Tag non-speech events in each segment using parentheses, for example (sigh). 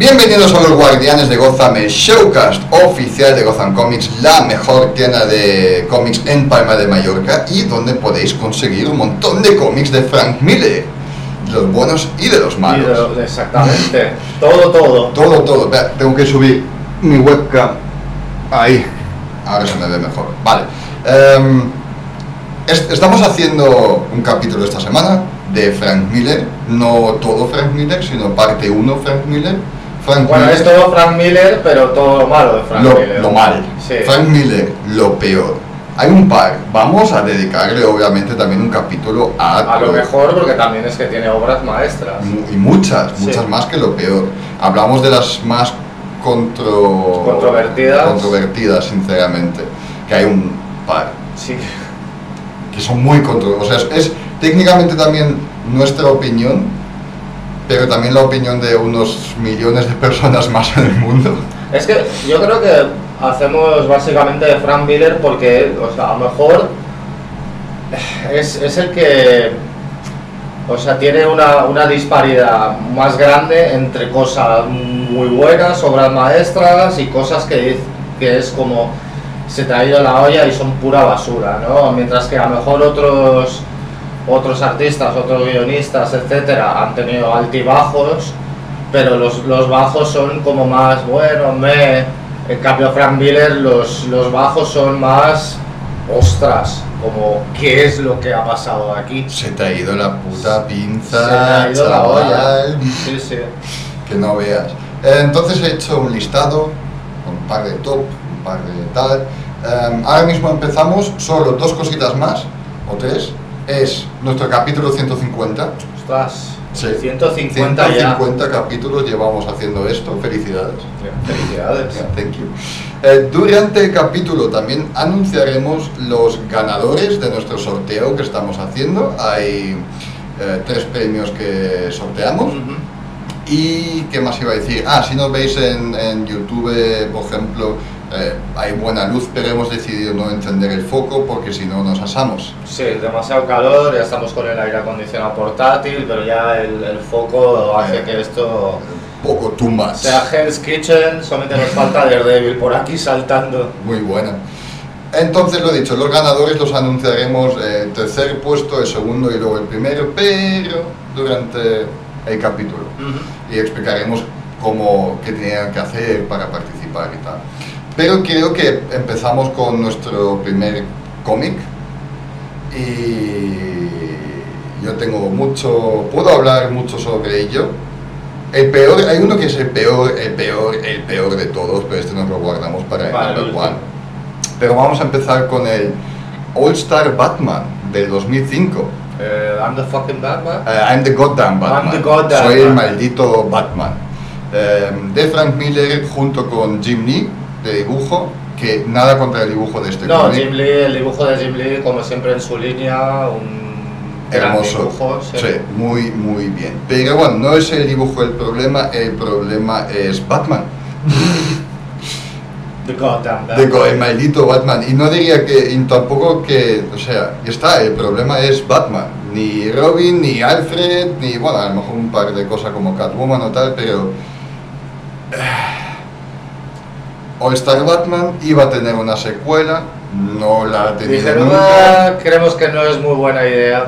Bienvenidos a los Guardianes de Gotham, el showcast oficial de Gotham Comics, la mejor tienda de cómics en Palma de Mallorca y donde podéis conseguir un montón de cómics de Frank Miller, de los buenos y de los Y malos. de- exactamente. todo, todo. Todo, todo. Espera, tengo que subir mi webcam. Ahí. Ahora se me ve mejor. Vale. Em, es- estamos haciendo un capítulo esta semana de Frank Miller. No todo Frank Miller, sino parte 1 Frank Miller. Frank Bueno, Miller, es todo Frank Miller, pero todo lo malo de Frank lo, Miller. lo mal. Sí. Frank Miller, lo peor. Hay un par. Vamos a dedicarle, obviamente, también un capítulo a, A lo mejor porque también es que tiene obras maestras. Y muchas, Sí. muchas más que lo peor. Hablamos de las más contro... Controvertidas. controvertidas, sinceramente, que hay un par Sí. que son muy controvertidas. O sea, es, es técnicamente también nuestra opinión, pero también la opinión de unos millones de personas más en el mundo. Es que yo creo que hacemos básicamente Frank Miller porque, o sea, a lo mejor es, es el que, o sea, tiene una, una disparidad más grande entre cosas muy buenas, obras maestras y cosas que, que es como se te ha ido la olla y son pura basura, ¿no? Mientras que a lo mejor otros otros artistas, otros guionistas, etcétera, han tenido altibajos, pero los, los bajos son como más, bueno, me. En cambio, Frank Miller, los, los bajos son más, ostras, como, ¿qué es lo que ha pasado aquí? Se te ha ido la puta pinza, Se te ha ido la chaval, olla. Sí, sí. que no veas. Eh, Entonces he hecho un listado, un par de top, un par de tal. Eh, ahora mismo empezamos, solo dos cositas más, o tres. Es nuestro capítulo 150. Ostras, Sí. 150 ya. 150 capítulos llevamos haciendo esto, felicidades. Felicidades. Yeah, thank you. Eh, durante el capítulo también anunciaremos los ganadores de nuestro sorteo que estamos haciendo. Hay eh, tres premios que sorteamos. ¿Y qué más iba a decir? Ah, si nos veis en, en YouTube, por ejemplo, eh, hay buena luz, pero hemos decidido no encender el foco porque si no nos asamos. Sí, demasiado calor, ya estamos con el aire acondicionado portátil, pero ya el, el foco hace que esto Un poco too much. sea Hell's Kitchen, solamente nos falta Daredevil por aquí saltando. Muy buena. Entonces lo dicho, los ganadores los anunciaremos eh, el tercer puesto, el segundo y luego el primero, pero durante el capítulo. Y explicaremos cómo, qué tenían que hacer para participar y tal. Pero creo que empezamos con nuestro primer cómic y yo tengo mucho, puedo hablar mucho sobre ello. El peor, hay uno que es el peor, el peor, el peor de todos, pero este nos lo guardamos para el number one. Pero vamos a empezar con el All Star Batman del 2005. Eh, I'm the fucking Batman. Eh, I'm the goddamn Batman. I'm the goddamn Soy el maldito Batman. Eh, de Frank Miller junto con Jim Lee de dibujo, que nada contra el dibujo de este No, cómic. Jim Lee, el dibujo de Jim Lee, como siempre en su línea, un Hermoso. dibujo. sí. Sí, muy, muy bien. Pero bueno, no es el dibujo el problema, el problema es Batman. (laughs) The goddamn De Batman. co- el maldito Batman. Y no diría que, y tampoco que, o sea, está, el problema es Batman. Ni Robin, ni Alfred, ni, bueno, a lo mejor un par de cosas como Catwoman o tal, pero... eh, All Star Batman iba a tener una secuela, no la ha tenido Dijeron, nunca. "Ah, creemos que no es muy buena idea.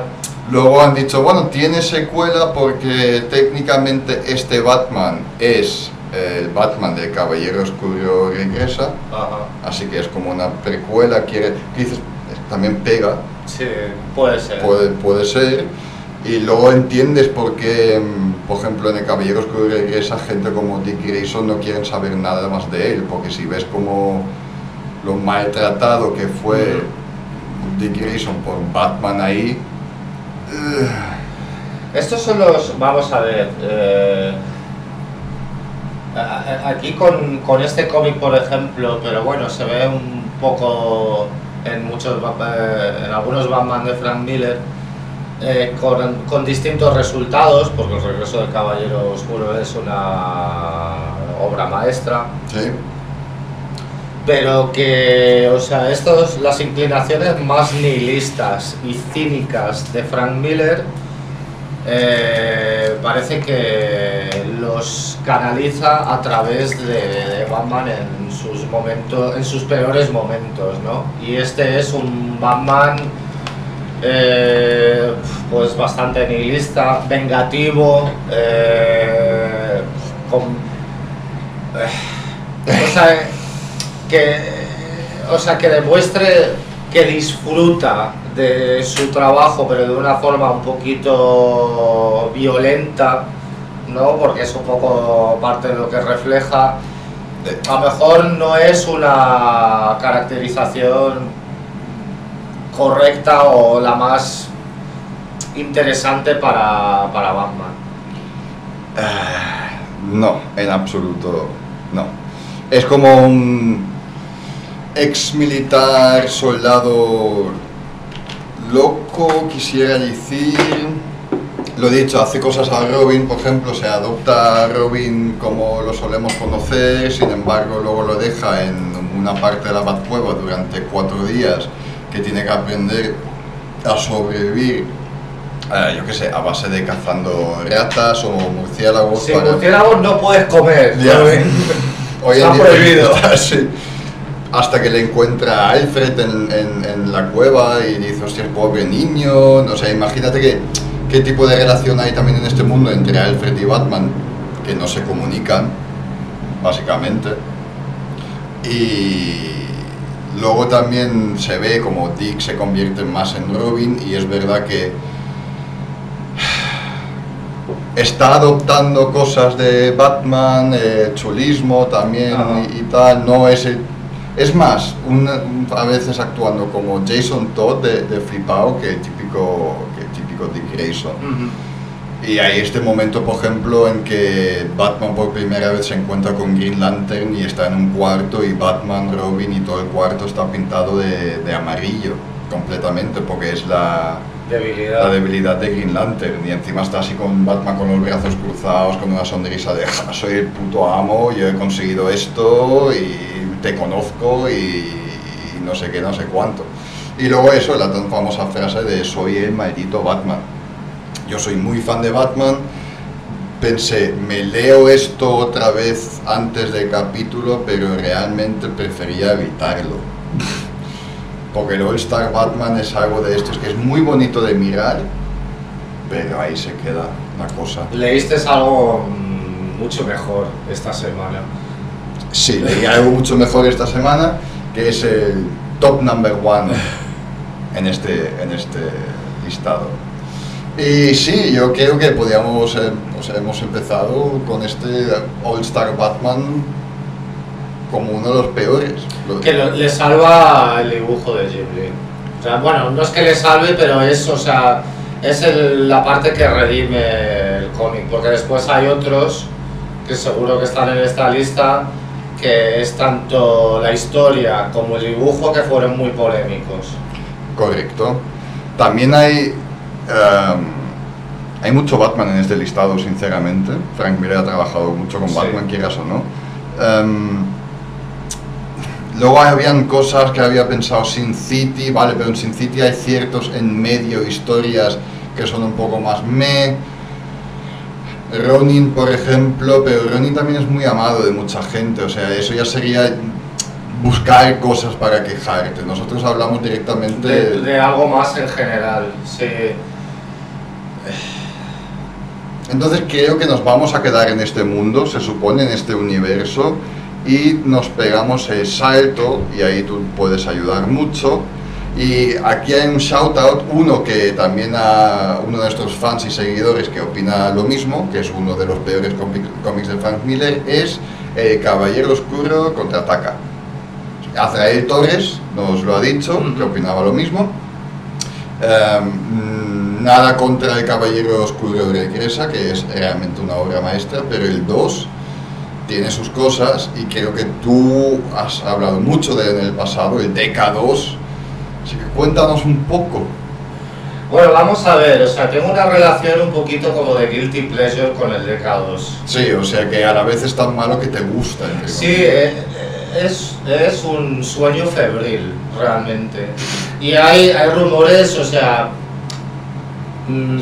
Luego han dicho, bueno, tiene secuela porque técnicamente este Batman es el Batman del Caballero Oscuro Regresa, Ajá. así que es como una precuela, quiere, dices, también pega, Sí, puede ser. puede, puede ser, y luego entiendes por qué, mm, por ejemplo, en el Caballero Oscuro Regresa gente como Dick Grayson no quieren saber nada más de él, porque si ves como lo maltratado que fue Dick Grayson por Batman ahí, Estos son los, vamos a ver, eh, aquí con, con este cómic por ejemplo, pero bueno, se ve un poco en muchos, eh, en algunos Batman de Frank Miller, eh, con, con distintos resultados, porque el regreso del Caballero Oscuro es una obra maestra, sí. pero que, o sea, estos, las inclinaciones más nihilistas y cínicas de Frank Miller, eh, parece que los canaliza a través de, de Batman en sus momentos, en sus peores momentos, ¿no? Y este es un Batman eh, pues bastante nihilista, vengativo, eh, eh, que, o sea, que demuestre que disfruta de su trabajo, pero de una forma un poquito violenta, ¿no? Porque es un poco parte de lo que refleja. A lo mejor no es una caracterización correcta o la más interesante para, para Batman. Uh, no, en absoluto no. Es como un ex militar, soldado loco, quisiera decir. Lo dicho, hace cosas a Robin, por ejemplo, se adopta a Robin como lo solemos conocer, sin embargo luego lo deja en una parte de la Batcueva durante cuatro días que tiene que aprender a sobrevivir, eh, yo qué sé, a base de cazando ratas o murciélagos. Sí, murciélagos no puedes comer. (laughs) Hoy Está prohibido. (laughs) Hasta que le encuentra a Alfred en, la cueva y dice, hostia, pobre niño. O sea, imagínate que, qué tipo de relación hay también en este mundo entre Alfred y Batman, que no se comunican, básicamente. Y, Luego también se ve como Dick se convierte más en Robin y es verdad que está adoptando cosas de Batman, eh, chulismo también y, tal, no es... Es más, a veces actuando como Jason Todd de, de Flipao que el típico, que típico Dick Grayson. Y hay este momento, por ejemplo, en que Batman por primera vez se encuentra con Green Lantern y está en un cuarto y Batman, Robin y todo el cuarto está pintado de, de amarillo completamente porque es la debilidad. la debilidad de Green Lantern y encima está así con Batman con los brazos cruzados, con una sonrisa de soy el puto amo, yo he conseguido esto y te conozco y, y no sé qué, no sé cuánto. Y luego eso, la tan famosa frase de soy el maldito Batman yo soy muy fan de Batman, pensé, me leo esto otra vez antes del capítulo, pero realmente prefería evitarlo. Porque el All Star Batman es algo de estos que es muy bonito de mirar, pero ahí se queda la cosa. ¿Leíste algo mm, mucho mejor esta semana? Sí, leí algo mucho mejor esta semana, que es el top number one en este, en este listado. Y sí, yo creo que podíamos, eh, o sea, hemos empezado con este All Star Batman como uno de los peores. Que le salva el dibujo de Lee. O sea, bueno, no es que le salve, pero es, o sea, es la parte que redime el cómic, porque después hay otros que seguro que están en esta lista que es tanto la historia como el dibujo que fueron muy polémicos. Correcto. También hay Em, hay mucho Batman en este listado, sinceramente. Frank Miller ha trabajado mucho con Batman, quieras o no. Um, luego habían cosas que había pensado Sin City, vale, pero en Sin City hay ciertos en medio historias que son un poco más me. Ronin, por ejemplo, pero Ronin también es muy amado de mucha gente, o sea, eso ya sería buscar cosas para quejarte. Nosotros hablamos directamente de, de algo más en general, sí. Entonces creo que nos vamos a quedar en este mundo, se supone, en este universo, y nos pegamos el salto, y ahí tú puedes ayudar mucho. Y aquí hay un shout out, uno que también a uno de nuestros fans y seguidores que opina lo mismo, que es uno de los peores cómics de Frank Miller, es el Caballero Oscuro contraataca. Azrael Torres nos lo ha dicho, que opinaba lo mismo. Em, nada contra el Caballero Oscuro de Gresa, que es realmente una obra maestra, pero el 2 tiene sus cosas y creo que tú has hablado mucho de él en el pasado, el DK2, así que cuéntanos un poco. Bueno, vamos a ver, o sea, tengo una relación un poquito como de guilty pleasure con el DK2. Sí, o sea que a la vez es tan malo que te gusta. Sí, eh, es, es un sueño febril, realmente. Y hay, hay rumores, o sea, Mm,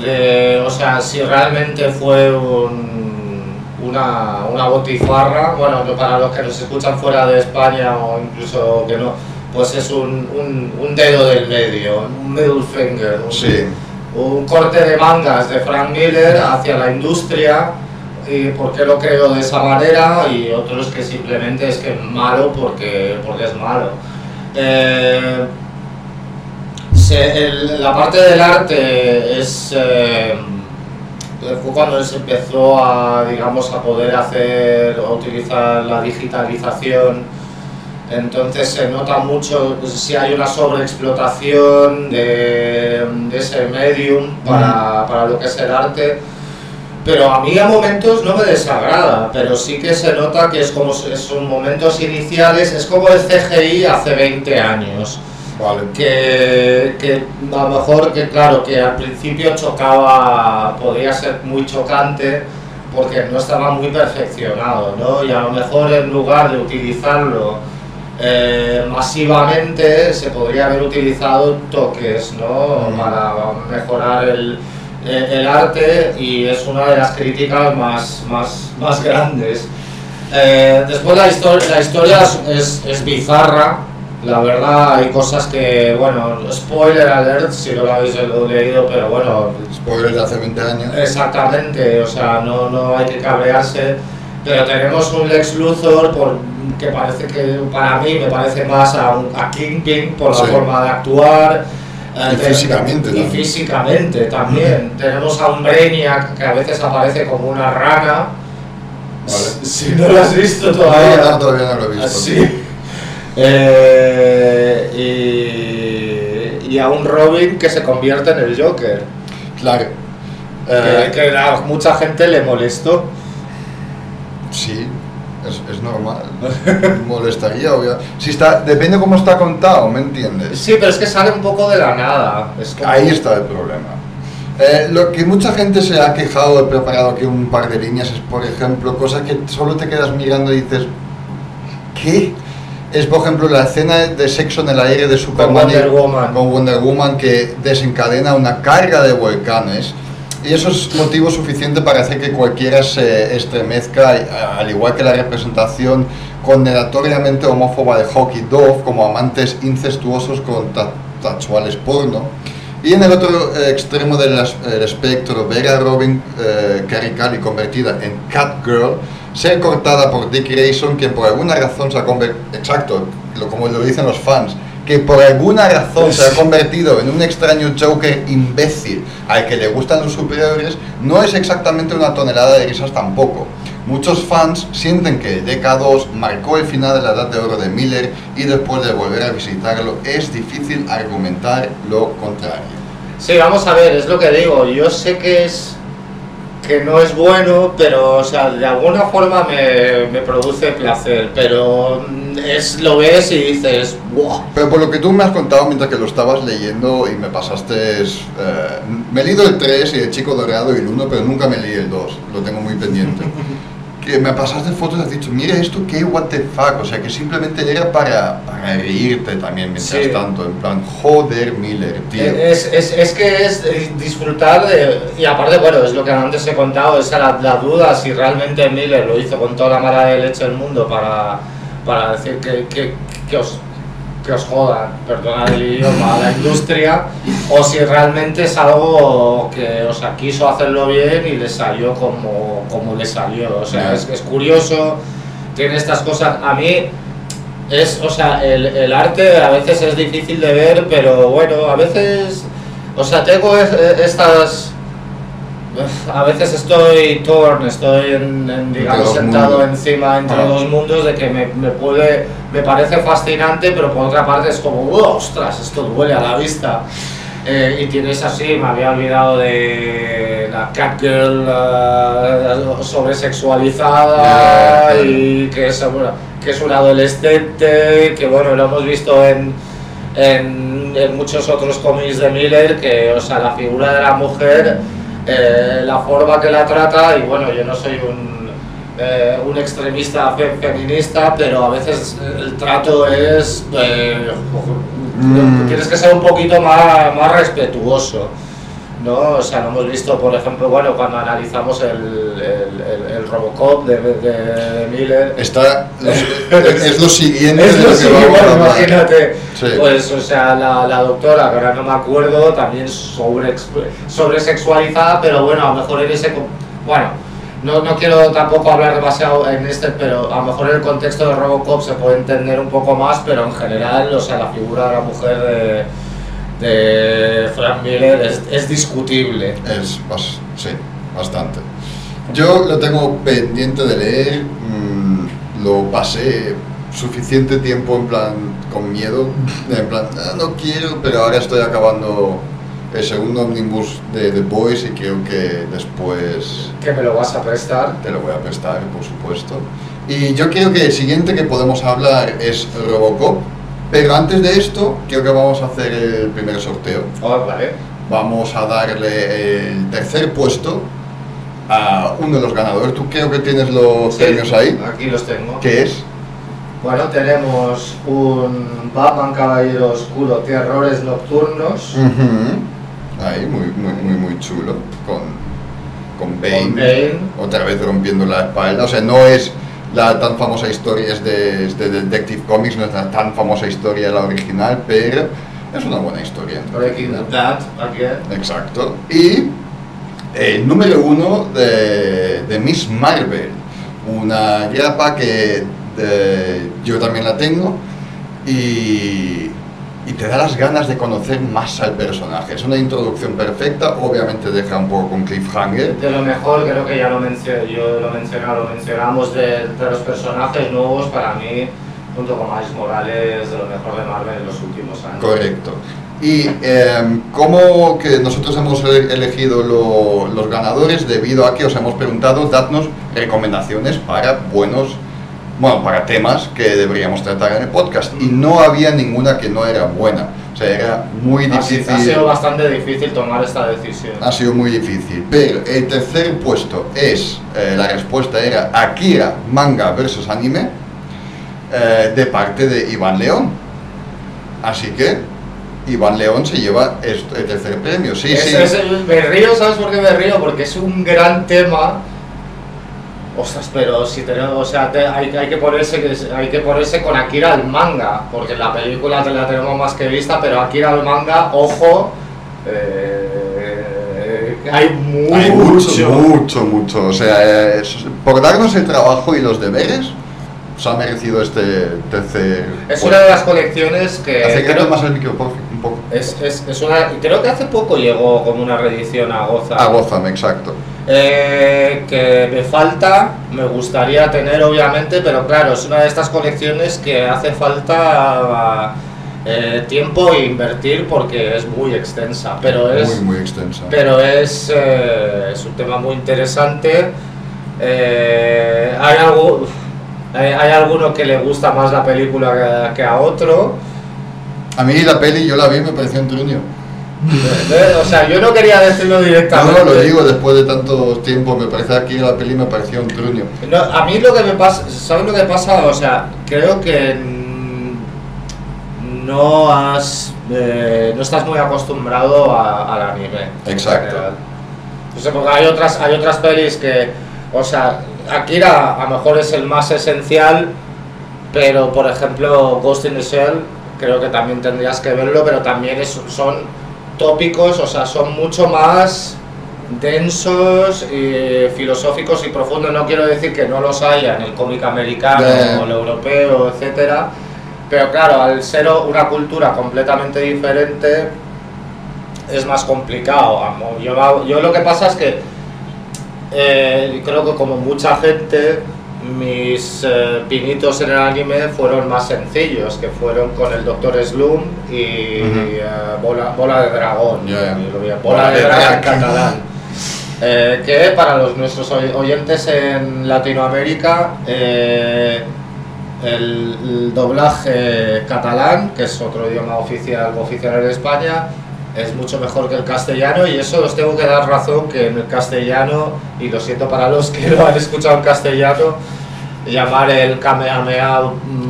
o sea, si realmente fue un, una, una botifarra, bueno, para los que nos escuchan fuera de España o incluso que no, pues es un, un, un dedo del medio, un middle finger, un, Sí. un corte de mangas de Frank Miller hacia la industria y por qué lo creo de esa manera y otros que simplemente es que es malo porque, porque es malo. Eh, se- el- la parte del arte es eh, fue cuando se empezó a digamos a poder hacer o utilizar la digitalización. Entonces se nota mucho pues, si hay una sobreexplotación de, de ese medium para, para lo que es el arte. Pero a mí a momentos no me desagrada, pero sí que se nota que es como son momentos iniciales, es como el CGI hace 20 años Vale. que, que a lo mejor que claro que al principio chocaba podría ser muy chocante porque no estaba muy perfeccionado ¿no? y a lo mejor en lugar de utilizarlo eh, masivamente se podría haber utilizado toques ¿no? Mm. para mejorar el, el- el arte y es una de las críticas más, más, más grandes eh, después la, histo- la historia es, es bizarra, la verdad hay cosas que, bueno, spoiler alert si no lo habéis leído, pero bueno, Spoiler de hace 20 años. exactamente, o sea, no, no hay que cabrearse, pero tenemos un Lex Luthor por, que parece que para mí me parece más a, un, a Kingpin por la Sí. forma de actuar. Y eh, te- físicamente y también. físicamente también. Tenemos a un Brainiac que a veces aparece como una rana. Vale. Si no lo has visto todavía. No, no, todavía no lo he visto. Así. Eh, y, y a un Robin que se convierte en el Joker. Claro. Que, Eh, que a mucha gente le molestó. Sí, es, es normal. (laughs) Molestaría, obvio. Si está, depende cómo está contado, ¿me entiendes? Sí, pero es que sale un poco de la nada. Es como- Ahí está el problema. Eh, lo que mucha gente se ha quejado, he preparado aquí un par de líneas, es por ejemplo, cosas que solo te quedas mirando y dices, ¿qué? Es por ejemplo la escena de sexo en el aire de Superman y- Wonder Woman. con Wonder Woman que desencadena una carga de volcanes. Y eso es motivo suficiente para hacer que cualquiera se estremezca, al igual que la representación condenatoriamente homófoba de Hawk y Dove como amantes incestuosos con ta- tachuales porno. Y en el otro eh, extremo del espectro, ver a Robin eh, convertida en Catgirl, ser cortada por Dick Grayson, que por alguna razón se ha convertido, exacto, lo, como lo dicen los fans, que por alguna razón se ha convertido en un extraño Joker imbécil al que le gustan los superhéroes, no es exactamente una tonelada de risas tampoco. Muchos fans sienten que DK2 marcó el final de la edad de oro de Miller y después de volver a visitarlo es difícil argumentar lo contrario. Sí, vamos a ver, es lo que digo. Yo sé que es que no es bueno, pero o sea, de alguna forma me, me produce placer, pero mm, es lo ves y dices, ¡wow! Pero por lo que tú me has contado mientras que lo estabas leyendo y me pasaste... eh, me he leído el 3 y el Chico Dorado y el 1, pero nunca me leí el 2, lo tengo muy pendiente. (laughs) que me pasaste fotos y has dicho, mira esto, qué what the fuck, o sea que simplemente era para, para reírte también mientras Sí. tanto, en plan, joder Miller, tío. Es, es, es que es eh, disfrutar de... Y aparte, bueno, es lo que antes he contado, esa la, la duda si realmente Miller lo hizo con toda la mala de leche del mundo para, para decir que, que, que os, que os jodan, perdonad el idioma, a la industria, o si realmente es algo que, o sea, quiso hacerlo bien y le salió como, como le salió. O sea, es, es curioso, tiene estas cosas... A mí es, o sea, el, el arte a veces es difícil de ver, pero bueno, a veces, o sea, tengo es- estas, a veces estoy torn, estoy en, en, digamos sentado mundos. encima entre Ah. dos mundos de que me, me puede, me parece fascinante, pero por otra parte es como, "Oh, ostras, esto duele a la vista. Eh, y tienes así, me había olvidado de la Catgirl uh, sobresexualizada Ya, ya. y que es, que es un adolescente, que bueno, lo hemos visto en, en, en muchos otros cómics de Miller, que o sea, la figura de la mujer, eh, la forma que la trata, y bueno, yo no soy un, eh, un extremista fe- feminista, pero a veces el trato es... eh, Mm. Tienes que ser un poquito más, más respetuoso. ¿No? O sea, lo hemos visto, por ejemplo, bueno, cuando analizamos el, el, el, Robocop de, de, Miller. Está, es, lo siguiente es lo, siguiente, imagínate. Pues, o sea, la, la, doctora, que ahora no me acuerdo, también sobre, sobre sexualizada, pero bueno, a lo mejor en ese... Bueno, no, no quiero tampoco hablar demasiado en este, pero a lo mejor en el contexto de Robocop se puede entender un poco más, pero en general, o sea, la figura de la mujer de, de Frank Miller es, es discutible. Es, sí, bastante. Yo lo tengo pendiente de leer, mm, lo pasé suficiente tiempo en plan con miedo, (laughs) en plan, ah, no quiero, pero ahora estoy acabando el segundo omnibus de The Boys y creo que después... ¿Que me lo vas a prestar? Te lo voy a prestar, por supuesto. Y yo creo que el siguiente que podemos hablar es Robocop, pero antes de esto creo que vamos a hacer el primer sorteo. Oh, vale. Vamos a darle el tercer puesto a uno de los ganadores. Tú creo que tienes los premios ahí. Aquí los tengo. ¿Qué es? Bueno, tenemos un Batman Caballero Oscuro, Terrores Nocturnos. Ahí, muy, muy, muy, muy chulo. Con, con Bane, Otra vez rompiendo la espalda. O sea, no es la tan famosa historia, es de, Detective Comics, no es la tan famosa historia la original, pero es una buena historia. Exacto. Y el número uno de, de Miss Marvel, una grapa que yo también la tengo y, y, te da las ganas de conocer más al personaje. Es una introducción perfecta, obviamente deja un poco con cliffhanger. De lo mejor, creo que ya lo mencioné, yo lo mencionado, lo mencionamos de, los personajes nuevos, para mí, junto con Miles Morales, de lo mejor de Marvel en los últimos años. Correcto. Y eh, cómo que nosotros hemos elegido los ganadores debido a que os hemos preguntado, dadnos recomendaciones para buenos bueno, para temas que deberíamos tratar en el podcast. Y no había ninguna que no era buena. O sea, era muy difícil. Ha sido bastante difícil tomar esta decisión. Ha sido muy difícil. Pero el tercer puesto es, eh, la respuesta era Akira Manga versus Anime, eh, de parte de Iván León. Así que Iván León se lleva el tercer premio. Sí, sí. me río, ¿sabes por qué me río? Porque es un gran tema Ostras, pero si tenemos, o sea, hay, hay, que ponerse, hay que ponerse con Akira al manga, porque la película la tenemos más que vista, pero Akira al manga, ojo, eh, hay, mucho, mucho, mucho, O sea, por darnos el trabajo y los deberes, se ha merecido este tercer. Es una de las colecciones que. Acércate más el micro, un poco. Es, es, es una, creo que hace poco llegó como una reedición a Gotham. A Gotham, exacto. Eh, que me falta, me gustaría tener obviamente, pero claro, es una de estas colecciones que hace falta eh, tiempo e invertir porque es muy extensa, pero es, muy, muy extensa. Pero es, eh, es un tema muy interesante. hay, algo, hay alguno que le gusta más la película que, que a otro. A mí la peli yo la vi me pareció un truño. O sea, yo no quería decirlo directamente. No, lo digo después de tanto tiempo. Me parece aquí la peli me pareció un truño. a mí lo que me pasa, ¿sabes lo que pasa? O sea, creo que no has, eh, no estás muy acostumbrado al anime. Exacto. O sea, porque hay otras, hay otras pelis que, o sea, Akira a lo mejor es el más esencial, pero por ejemplo Ghost in the Shell creo que también tendrías que verlo, pero también es, son tópicos, o sea, son mucho más densos, y filosóficos y profundos. No quiero decir que no los haya en el cómic americano o el europeo, etcétera, pero claro, al ser una cultura completamente diferente es más complicado. Yo, yo lo que pasa es que eh, creo que como mucha gente mis eh, pinitos en el anime fueron más sencillos, que fueron con el Doctor Slum y eh, bola, bola, de Dragón, bola, de, Dragón. En catalán. Eh, que para los nuestros oyentes en Latinoamérica el, el, doblaje catalán, que es otro idioma oficial, oficial en España, es mucho mejor que el castellano y eso os tengo que dar razón que en el castellano, y lo siento para los que lo han escuchado en castellano, llamar el Kamehameha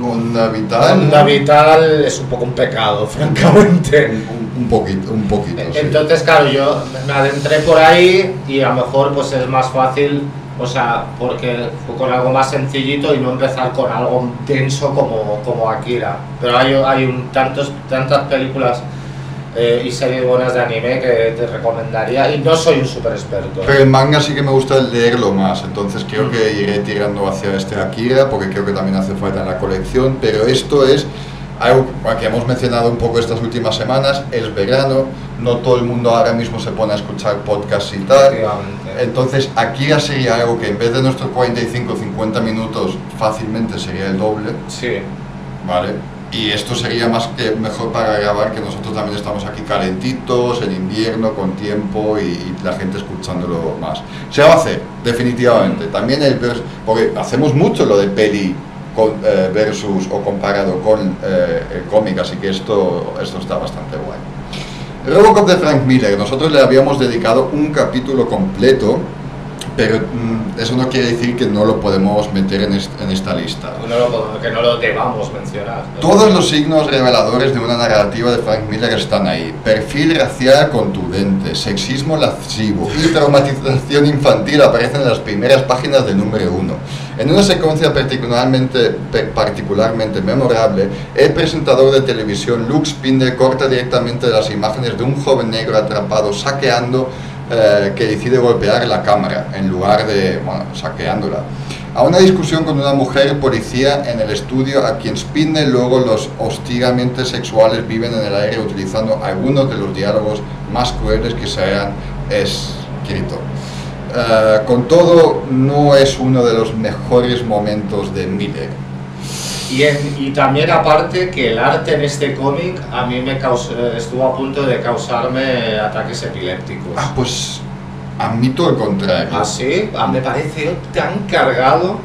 Onda vital. onda vital es un poco un pecado, (laughs) francamente. Un, un poquito, un poquito. sí. Entonces, claro, yo me adentré por ahí y a lo mejor pues es más fácil, o sea, porque fue con algo más sencillito y no empezar con algo denso como, como Akira. Pero hay, hay un, tantos, tantas películas eh, y series buenas de anime que te recomendaría y no soy un super experto. Pero el manga sí que me gusta leerlo más, entonces creo que iré tirando hacia este Akira, porque creo que también hace falta en la colección, pero esto es algo que hemos mencionado un poco estas últimas semanas, es verano, no todo el mundo ahora mismo se pone a escuchar podcasts y tal, entonces Akira sería algo que en vez de nuestros 45-50 minutos fácilmente sería el doble, Sí. ¿vale? Y esto sería más que mejor para grabar, que nosotros también estamos aquí calentitos, en invierno, con tiempo y, y la gente escuchándolo más. Se va a hacer, definitivamente. También el porque hacemos mucho lo de peli con- eh, versus o comparado con eh, el cómic, así que esto, esto está bastante guay. Robocop de Frank Miller, nosotros le habíamos dedicado un capítulo completo, pero mm, eso no quiere decir que no lo podemos meter en, est- en esta lista. No lo- que no lo debamos mencionar. ¿no? Todos los signos reveladores de una narrativa de Frank Miller están ahí. Perfil racial contundente, sexismo lascivo y traumatización infantil aparecen en las primeras páginas del número uno. En una secuencia particularmente, particularmente memorable, el presentador de televisión Luke Spinder corta directamente las imágenes de un joven negro atrapado saqueando eh, que decide golpear la cámara en lugar de, bueno, saqueándola. A una discusión con una mujer policía en el estudio a quien Spinner luego los hostigamente sexuales viven en el aire utilizando algunos de los diálogos más crueles que se hayan escrito. Eh, con todo, no es uno de los mejores momentos de Miller. Y, en- y también aparte que el arte en este cómic a mí me causó, estuvo a punto de causarme ataques epilépticos. Ah, pues admito el contrario. Así, ah, me pareció tan cargado.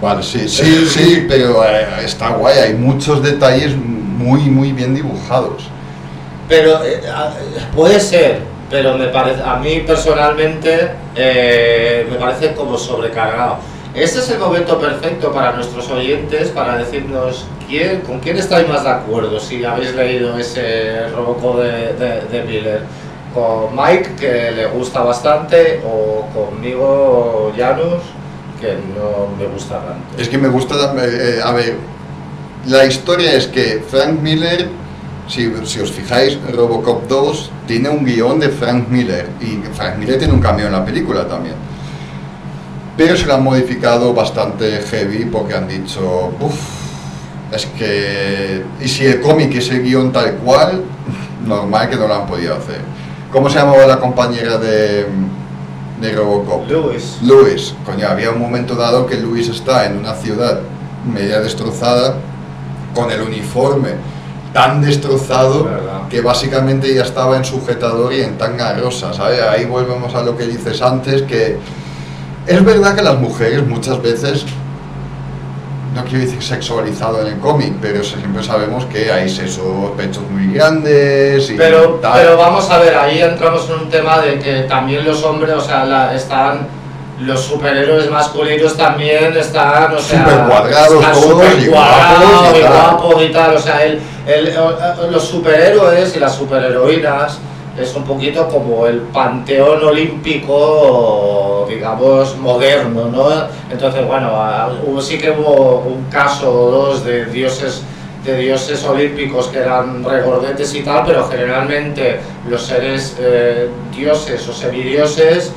Vale, sí, sí, sí, (laughs) pero eh, está guay, hay muchos detalles muy, muy bien dibujados. Pero eh, ah, puede ser, pero me parece, a mí personalmente eh, me parece como sobrecargado. Este es el momento perfecto para nuestros oyentes para decirnos quién, con quién estáis más de acuerdo si habéis leído ese Robocop de, Miller. Con Mike, que le gusta bastante, o conmigo, Janus, que no me gusta tanto. Es que me gusta, eh, a ver, la historia es que Frank Miller, si, si os fijáis, Robocop 2 tiene un guion de Frank Miller y Frank Miller tiene un cameo en la película también. Pero se lo han modificado bastante heavy porque han dicho, uff, es que... Y si el cómic es el guion tal cual, (laughs) normal que no lo han podido hacer. ¿Cómo se llamaba la compañera de, de Robocop? Lewis. Luis, coño, había un momento dado que Luis está en una ciudad media destrozada, con el uniforme tan destrozado Verdad. que básicamente ya estaba en sujetador y en tanga rosa, ¿sabes? Ahí volvemos a lo que dices antes, que es verdad que las mujeres muchas veces, no quiero decir sexualizado en el cómic, pero siempre sabemos que hay esos pechos muy grandes y Pero, tal. pero vamos a ver, ahí entramos en un tema de que también los hombres, o sea, la- están los superhéroes masculinos también están, o sea, Supercuadrados están todos y supercuadrados guapos y y guapos y tal, o sea, el, el- los superhéroes y las superheroínas es un poquito como el panteón olímpico, digamos, moderno, ¿no? Entonces, bueno, sí que hubo un caso o dos de dioses de dioses olímpicos que eran regordetes y tal, pero generalmente los seres eh, dioses o semidioses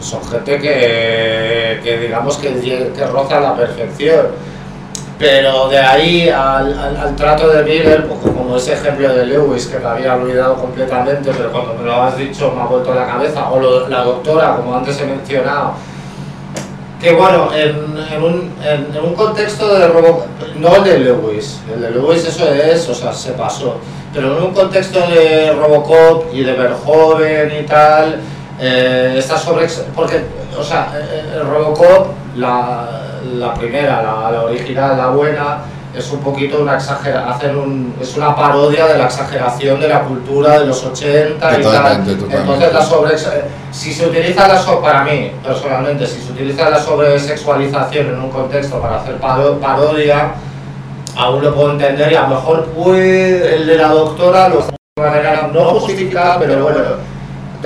son gente que, que digamos que, que roza la perfección. Pero de ahí al, trato de Miller, pues como ese ejemplo de Lewis, que me había olvidado completamente, pero cuando me lo has dicho me ha vuelto a la cabeza, o lo- la doctora, como antes he mencionado, que bueno, en, un, en, un contexto de Robocop, no el de Lewis, el de Lewis eso es, o sea, se pasó, pero en un contexto de Robocop y de Verhoeven y tal, eh, está sobre... porque, o sea, eh, el Robocop, la, la primera, la, la original, la buena, es un poquito una exageración, un, es una parodia de la exageración de la cultura de los 80 y tal. Entonces la sobre, si se utiliza la para mí personalmente, si se utiliza la sobresexualización en un contexto para hacer parodia, aún lo puedo entender y a lo mejor puede el de la doctora lo de manera no justificada, pero bueno,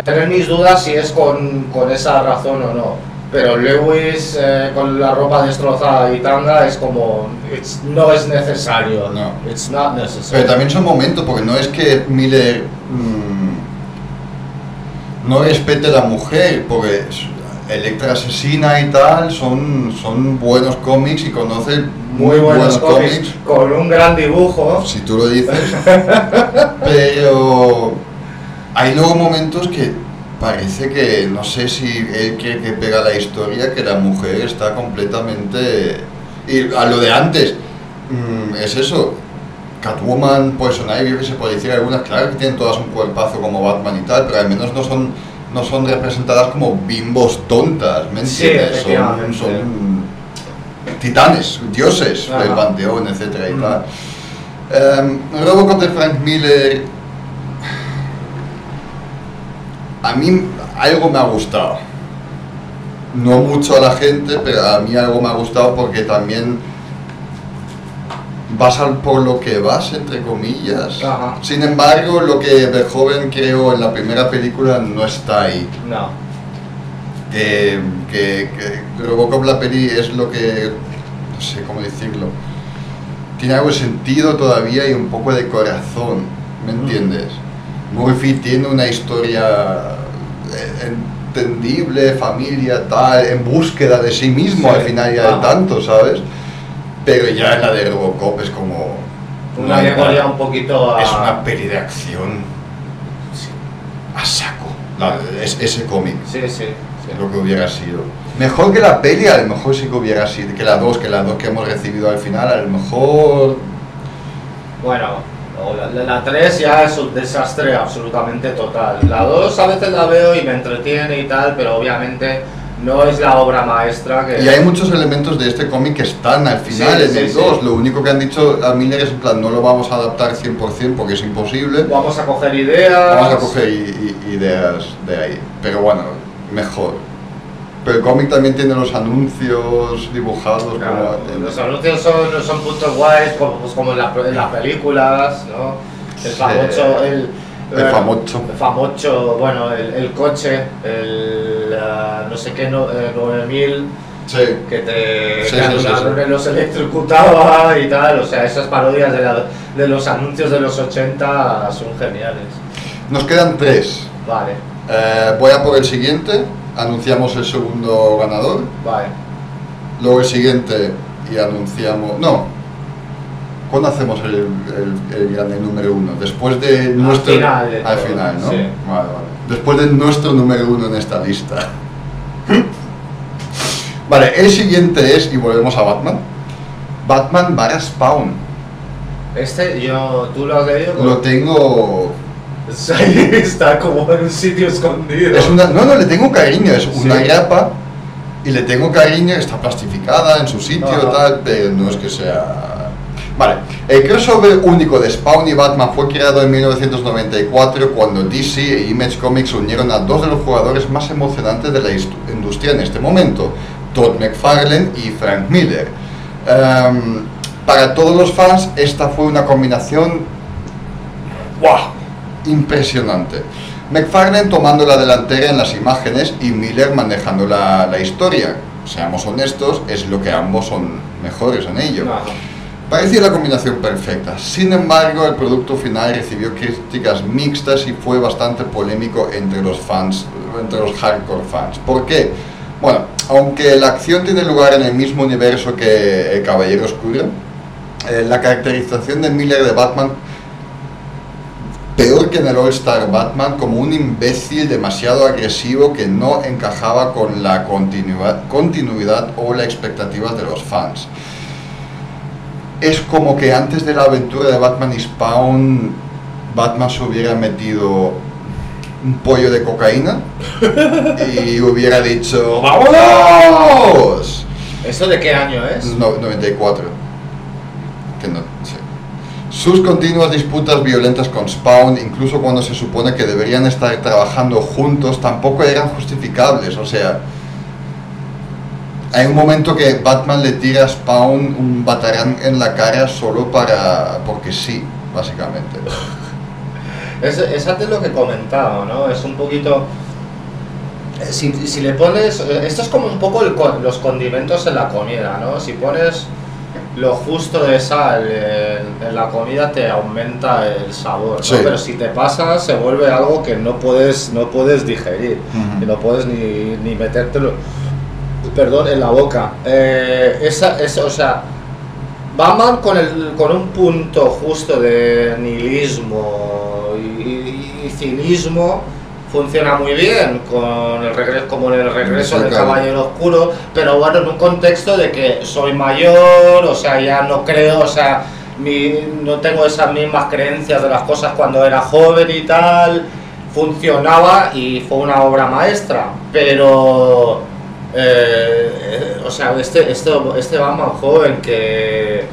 tener mis dudas si es con, con esa razón o no pero Lewis eh, con la ropa destrozada y tanga es como no es necesario no. it's not necessary. pero también son momentos porque no es que Miller mm, no respete a la mujer porque Electra asesina y tal son son buenos cómics y conoce muy, buenos, cómics, con un gran dibujo. Si tú lo dices. (laughs) Pero hay luego momentos que parece que, no sé si él quiere que pega la historia, que la mujer está completamente... Y a lo de antes, mm, es eso, Catwoman, Poison Ivy, que se puede decir algunas, claro que tienen todas un cuerpazo como Batman y tal, pero al menos no son, no son representadas como bimbos tontas, ¿me entiendes? son, titanes, dioses del panteón, etcétera y mm. tal. Um, Robocop de Frank Miller a mí algo me ha gustado. No mucho a la gente, pero a mí algo me ha gustado porque también vas al por lo que vas, entre comillas. Sin embargo, lo que de joven creo en la primera película no está ahí. No. Que, que, que Robocop la peli es lo que, no sé cómo decirlo, tiene algo de sentido todavía y un poco de corazón, ¿me entiendes? Murphy tiene una historia eh, entendible, familia, tal, en búsqueda de sí mismo al final ya de tanto, ¿sabes? Pero ya en la de Robocop es como... Una memoria un poquito Es una peli de acción a saco. es, ese cómic. Sí, sí, Lo que hubiera sido. Mejor que la peli, a lo mejor sí que hubiera sido. Que la dos, que la dos que hemos recibido al final, a lo mejor... Bueno, la, 3 ya es un desastre absolutamente total. La 2 a veces la veo y me entretiene y tal, pero obviamente no es la obra maestra que... Y hay muchos elementos de este cómic que están al final en el 2. Lo único que han dicho a Miller es en plan, no lo vamos a adaptar 100% porque es imposible. Vamos a coger ideas. Vamos a coger ideas de ahí. Pero bueno, mejor. Pero el cómic también tiene los anuncios dibujados. los anuncios son, son puntos guays, como, pues como en, las películas, ¿no? El famoso. El, el famoso. El famoso, bueno, el, coche, el no sé qué, no, 9000. Sí. que te sí, los electrocutaba y tal, o sea, esas parodias de, de, los anuncios de los 80 son geniales. Nos quedan tres. Vale. Eh, voy a por el siguiente anunciamos el segundo ganador. Vale. Luego el siguiente y anunciamos. No. ¿Cuándo hacemos el, el, el, número uno? Después de nuestro. Final al final, ¿no? Sí. Vale, vale. Después de nuestro número uno en esta lista. (laughs) vale, el siguiente es, y volvemos a Batman. Batman para Spawn. Este, yo, ¿tú lo has leído? Lo tengo (laughs) Ahí está como en un sitio escondido. Es una, no, no, le tengo cariño, es una grapa y le tengo cariño, está plastificada en su sitio, tal, pero no es que sea... Vale, el crossover único de Spawn y Batman fue creado en 1994 cuando DC e Image Comics unieron a dos de los jugadores más emocionantes de la industria en este momento, Todd McFarlane y Frank Miller. Em, para todos los fans, esta fue una combinación ¡Wow! Impresionante. McFarlane tomando la delantera en las imágenes y Miller manejando la, la historia. Seamos honestos, es lo que ambos son mejores en ello. Parecía la combinación perfecta. Sin embargo, el producto final recibió críticas mixtas y fue bastante polémico entre los fans, entre los hardcore fans. ¿Por qué? Bueno, aunque la acción tiene lugar en el mismo universo que El Caballero Oscuro, eh, la caracterización de Miller de Batman peor que en el All Star Batman, como un imbécil demasiado agresivo que no encajaba con la continuidad, continuidad o la expectativa de los fans. Es como que antes de la aventura de Batman y Spawn, Batman se hubiera metido un pollo de cocaína y hubiera dicho ¡Vámonos! ¿Eso de qué año es? No, 94. que no, sí. Sus continuas disputas violentas con Spawn, incluso cuando se supone que deberían estar trabajando juntos, tampoco eran justificables. O sea, hay un momento que Batman le tira a Spawn un batarán en la cara solo para. porque sí, básicamente. (laughs) Es, es antes lo que he comentado, ¿no? Es un poquito. eh, Si, si le pones. Esto es como un poco los condimentos en la comida, ¿no? Si pones lo justo de sal en, en la comida te aumenta el sabor. Pero si te pasas se vuelve algo que no puedes, no puedes digerir. Ujú. Y no puedes ni, ni metértelo, perdón, en la boca. Eh, esa, esa, o sea, Batman con, el, con un punto justo de nihilismo y, y- y cinismo funciona muy bien con el regreso, como en el regreso del. Caballero Oscuro, pero bueno, en un contexto de que soy mayor, o sea, ya no creo, o sea, mi- no tengo esas mismas creencias de las cosas cuando era joven y tal, funcionaba y fue una obra maestra, pero eh, o sea, este, este, este Batman joven que,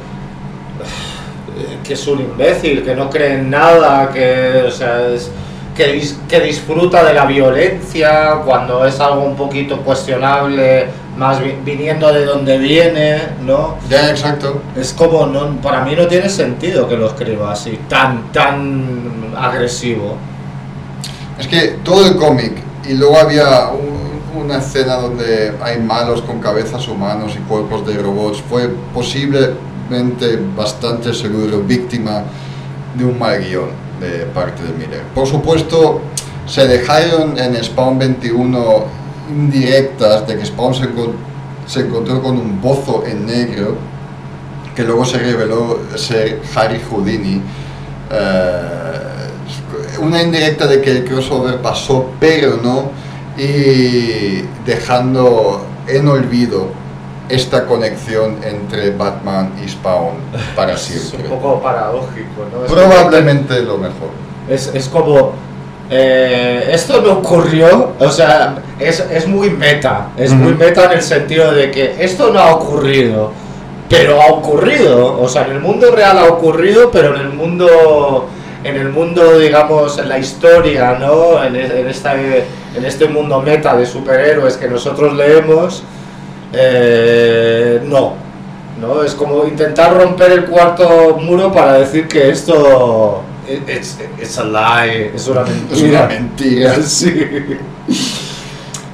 que es un imbécil, que no cree en nada, que, o sea, es- que, dis- que disfruta de la violencia cuando es algo un poquito cuestionable, más vi- viniendo de donde viene, ¿no? Ya, exacto. Es como, no, para mí no tiene sentido que lo escriba así, tan, tan agresivo. Es que todo el cómic, y luego había un- una escena donde hay malos con cabezas humanos y cuerpos de robots, fue posiblemente bastante seguro víctima de un mal guion de parte de Miller. Por supuesto, se dejaron en Spawn 21 indirectas de que Spawn se, se encontró con un pozo en negro que luego se reveló ser Harry Houdini. Eh, una indirecta de que el crossover pasó, pero no, y dejando en olvido esta conexión entre Batman y Spawn para Es un siempre. poco paradójico, ¿no? Es Probablemente lo mejor. Es, es como, eh, esto no ocurrió, o sea, es, es muy meta, es muy meta en el sentido de que esto no ha ocurrido, pero ha ocurrido, o sea, en el mundo real ha ocurrido, pero en el mundo, en el mundo, digamos, en la historia, ¿no? En, e- en, esta, en este mundo meta de superhéroes que nosotros leemos, eh, no, ¿no? Es como intentar romper el cuarto muro para decir que esto it's a lie, es una mentira. Es una mentira. (laughs) Sí.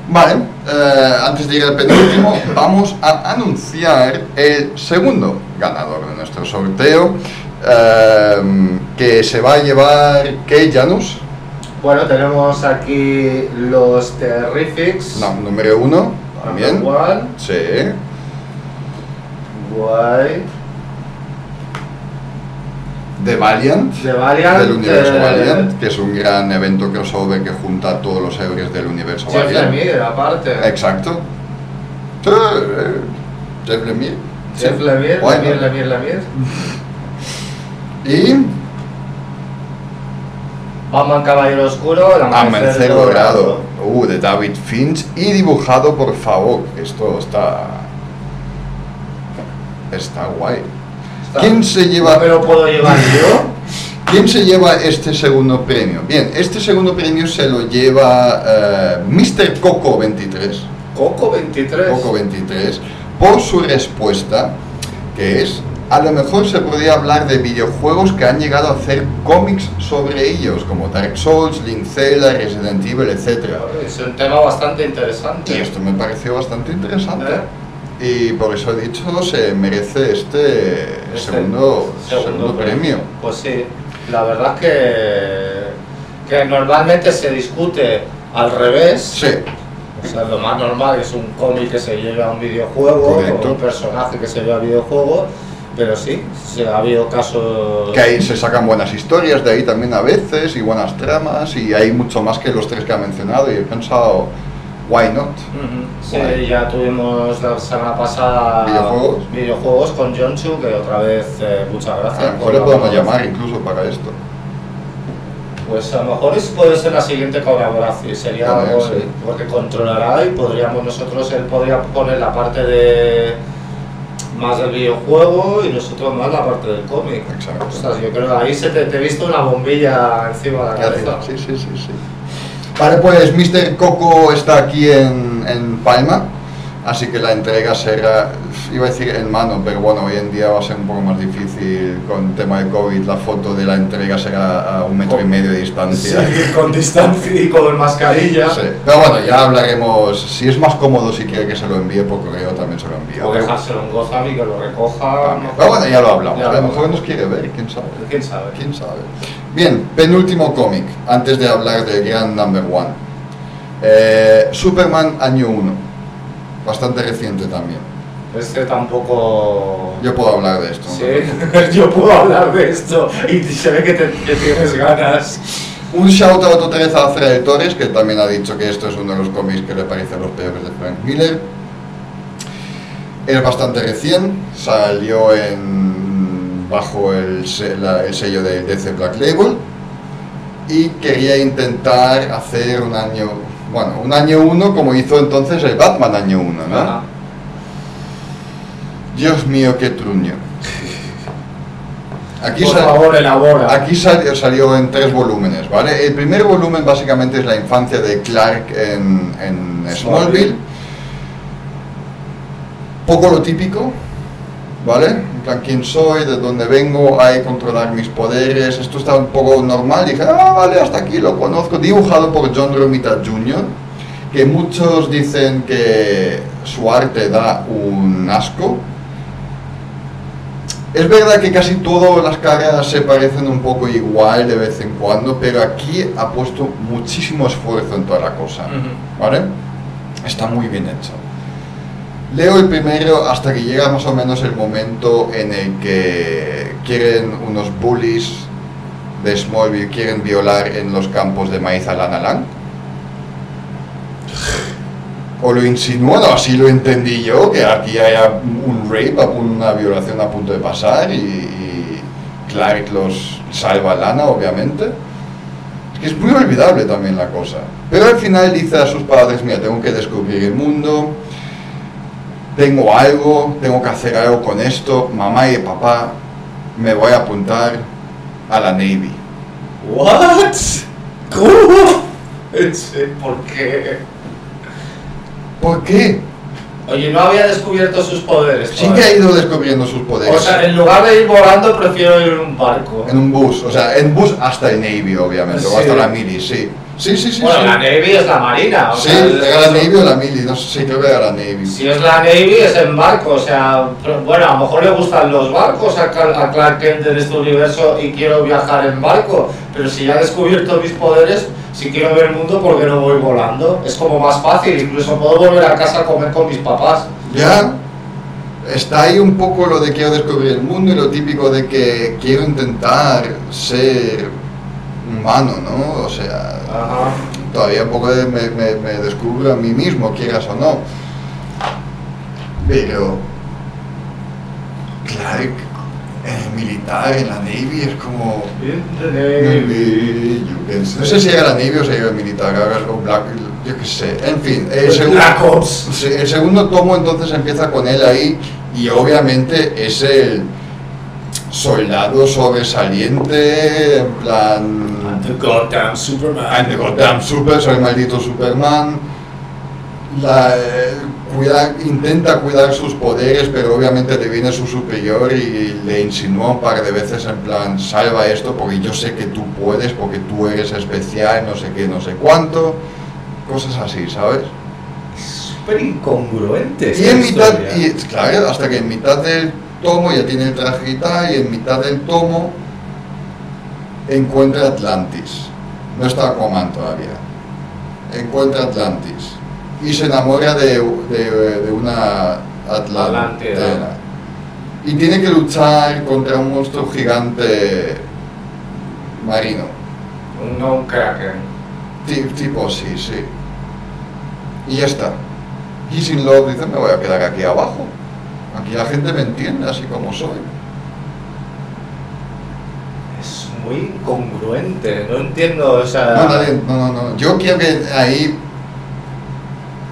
Vale, eh, antes de ir al penúltimo, vamos a anunciar el segundo ganador de nuestro sorteo, eh, que se va a llevar Kate Janus, Bueno, tenemos aquí los Terrifics. no, número uno, también. One. Sí, Guay. The Valiant, De Valiant. del universo eh, Valiant, que es un gran evento crossover que junta a todos los héroes del universo Jeff Valiant. Lemire, aparte. Exacto. Eh, Jeff Lemire. Jeff. Lemire, Lemire? Lemire, Lemire. Y Batman Caballero Oscuro, el Amanecer Dorado, uh, de David Finch y dibujado por favor. Esto está. Está guay. Está- ¿Quién se lleva- ¿No me lo puedo llevar (laughs) yo? ¿Quién se lleva este segundo premio? Bien, este segundo premio se lo lleva eh, Mr. Coco 23. Coco 23. Coco 23, por su respuesta, que es, a lo mejor se podría hablar de videojuegos que han llegado a hacer cómics sobre ellos, como Dark Souls, Link Zelda, Resident Evil, etc. Es un tema bastante interesante. Y esto me pareció bastante interesante. ¿Eh? Y por eso he dicho, se merece este, Este segundo, segundo premio. Pues sí, la verdad que, que normalmente se discute al revés. Sí, O sea, lo más normal es un cómic que se lleve a un videojuego, o un personaje que se lleve a videojuego, pero sí, sí, ha habido casos... que ahí se sacan buenas historias de ahí también a veces y buenas tramas y hay mucho más que los tres que ha mencionado y he pensado, why not? Sí, ya tuvimos la semana pasada ¿Videojuegos? videojuegos con John Chu, que otra vez eh, muchas gracias. A lo mejor le podemos llamar incluso para esto. Pues a lo mejor es- puede ser la siguiente colaboración, sería algo, sí. porque controlará y podríamos nosotros, él podría poner la parte de más el videojuego y nosotros más la parte del cómic. Exacto. Ostras, yo creo que ahí se te, te he visto una bombilla encima de la cabeza. Sí, sí, sí, sí. Vale, pues Mr. Coco está aquí en, en Palma, así que la entrega será, iba a decir en mano, pero bueno, hoy en día va a ser un poco más difícil con el tema de COVID, la foto de la entrega será a un metro y medio de distancia. Sí, con distancia y con mascarilla. Sí, Pero bueno, ya hablaremos, si es más cómodo si quiere que se lo envíe por correo, también se lo envío. O dejárselo en Gozami que lo recoja. Pero bueno, ya lo hablamos, Ya a lo mejor nos quiere ver, quién sabe. ¿Quién sabe? ¿Quién sabe? Bien, penúltimo cómic, antes de hablar de Grand Number One. Eh, Superman año 1, bastante reciente también. Este tampoco... Yo puedo hablar de esto. ¿no? Sí, (laughs) yo puedo hablar de esto y se ve que, te, que tienes ganas. Un shout out otra vez a Fred Torres, que también ha dicho que esto es uno de los cómics que le parecen los peores de Frank Miller. Es bastante recién, salió en, bajo el, se- la- el sello de DC Black Label y quería intentar hacer un año, bueno, un año uno como hizo entonces el Batman año uno, ¿no? Ajá. Dios mío, qué truño. (laughs) Aquí Por sal- favor, elabora. Aquí salió, salió en tres volúmenes, ¿vale? El primer volumen básicamente es la infancia de Clark en, en Smallville. Poco lo típico, ¿vale? Plan, quién soy, de dónde vengo, hay que controlar mis poderes. Esto está un poco normal. Dije, ah, vale, hasta aquí lo conozco. Dibujado por John Romita Jr., que muchos dicen que su arte da un asco. Es verdad que casi todas las caras se parecen un poco igual de vez en cuando, pero aquí ha puesto muchísimo esfuerzo en toda la cosa, Ujú. ¿vale? Está muy bien hecho. Leo el primero hasta que llega más o menos el momento en el que quieren unos bullies de Smallville, quieren violar en los campos de maíz a Lana Lang. O lo insinúan, o así lo entendí yo, que aquí haya un rape, una violación a punto de pasar y, Clark los salva a Lana, obviamente. Es que es muy olvidable también la cosa. Pero al final dice a sus padres, mira, tengo que descubrir el mundo, tengo algo, tengo que hacer algo con esto, mamá y papá, me voy a apuntar a la Navy. ¿What? ¿Cómo? (laughs) ¿Por qué? ¿Por qué? Oye, no había descubierto sus poderes. Sí que ha ido descubriendo sus poderes. O sea, en lugar de ir volando, prefiero ir en un barco. En un bus, o sea, en bus hasta el Navy, obviamente, o hasta la Mili, sí. Sí, sí, sí. bueno, sí. la Navy es la marina. O Sí, sea, la Navy o la Mili, no sé, sí, creo que era la Navy. Si es la Navy es en barco, o sea, bueno, a lo mejor le gustan los barcos a, Clark Kent en este universo y quiero viajar en barco, pero si ya he descubierto mis poderes, si quiero ver el mundo, ¿por qué no voy volando? Es como más fácil, incluso puedo volver a casa a comer con mis papás. Ya está ahí un poco lo de quiero descubrir el mundo y lo típico de que quiero intentar ser humano, ¿no? O sea, Ajá. todavía un poco me, me- me descubro a mí mismo, quieras o no. Pero Clark en el militar, en la Navy, es como... No sé si era la Navy o si era el militar, ahora es con Black, yo qué sé. En fin, el, Pues segundo, Black Ops. el segundo tomo entonces empieza con él ahí y obviamente es el soldado sobresaliente, en plan... The goddamn Superman. I'm the goddamn super, soy el maldito Superman. La, eh, cuida- intenta cuidar sus poderes, pero obviamente le viene su superior y le insinúa un par de veces en plan, salva esto porque yo sé que tú puedes, porque tú eres especial, no sé qué, no sé cuánto. Cosas así, ¿sabes? Súper incongruente. Y en mitad, y, claro, hasta que en mitad del tomo ya tiene el traje y tal, y en mitad del tomo encuentra Atlantis. No está Aquaman todavía. Encuentra Atlantis. Y se enamora de, de- de una. Atlántida. Y tiene que luchar contra un monstruo gigante marino. No Kraken. Ti- Tipo sí, sí. Y ya está. He's in love dice, me voy a quedar aquí abajo. Aquí la gente me entiende así como soy. Es muy incongruente, no entiendo, o sea... No, nadie- no, no, no. Yo quiero que ahí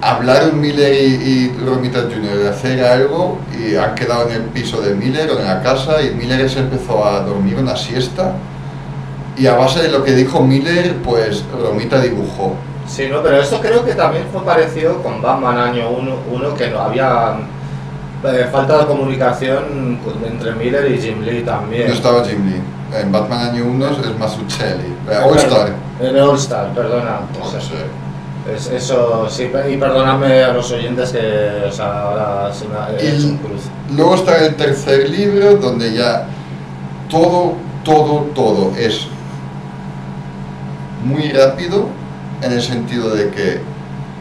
hablaron Miller y, y Romita Jr. de hacer algo y han quedado en el piso de Miller o en la casa y Miller se empezó a dormir una siesta y a base de lo que dijo Miller, pues Romita dibujó. Sí, no, pero eso creo que también fue parecido con Batman año 1, que no había eh, falta de comunicación entre Miller y Jim Lee también. No estaba Jim Lee. En Batman año 1 es Mazzucchelli. Eh, All Star. En All Star, perdona. No Eso, sé. es- eso sí, y perdonadme a los oyentes que o sea, ahora se me ha Y hecho un cruz. luego está el tercer libro donde ya todo, todo, todo es muy rápido en el sentido de que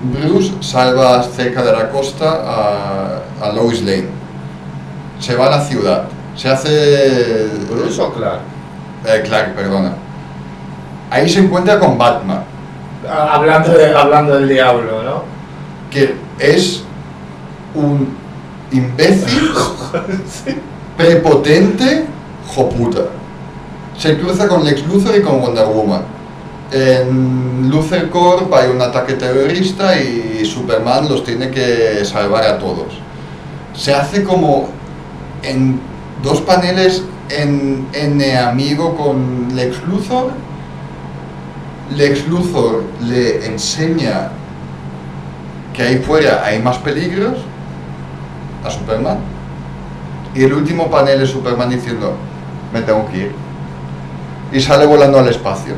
Bruce salva cerca de la costa a, a Lois Lane. Se va a la ciudad. Se hace... ¿Bruce o Clark? Eh, Clark, perdona. Ahí se encuentra con Batman, Ah, Hablando, de, hablando del diablo, ¿no? que es un imbécil, (laughs) prepotente, joputa. Se cruza con Lex Luthor y con Wonder Woman. En Luthor Corp hay un ataque terrorista y Superman los tiene que salvar a todos. Se hace como en dos paneles en, en amigo con Lex Luthor. Lex Luthor le enseña que ahí fuera hay más peligros a Superman. Y el último panel es Superman diciendo, me tengo que ir. Y sale volando al espacio.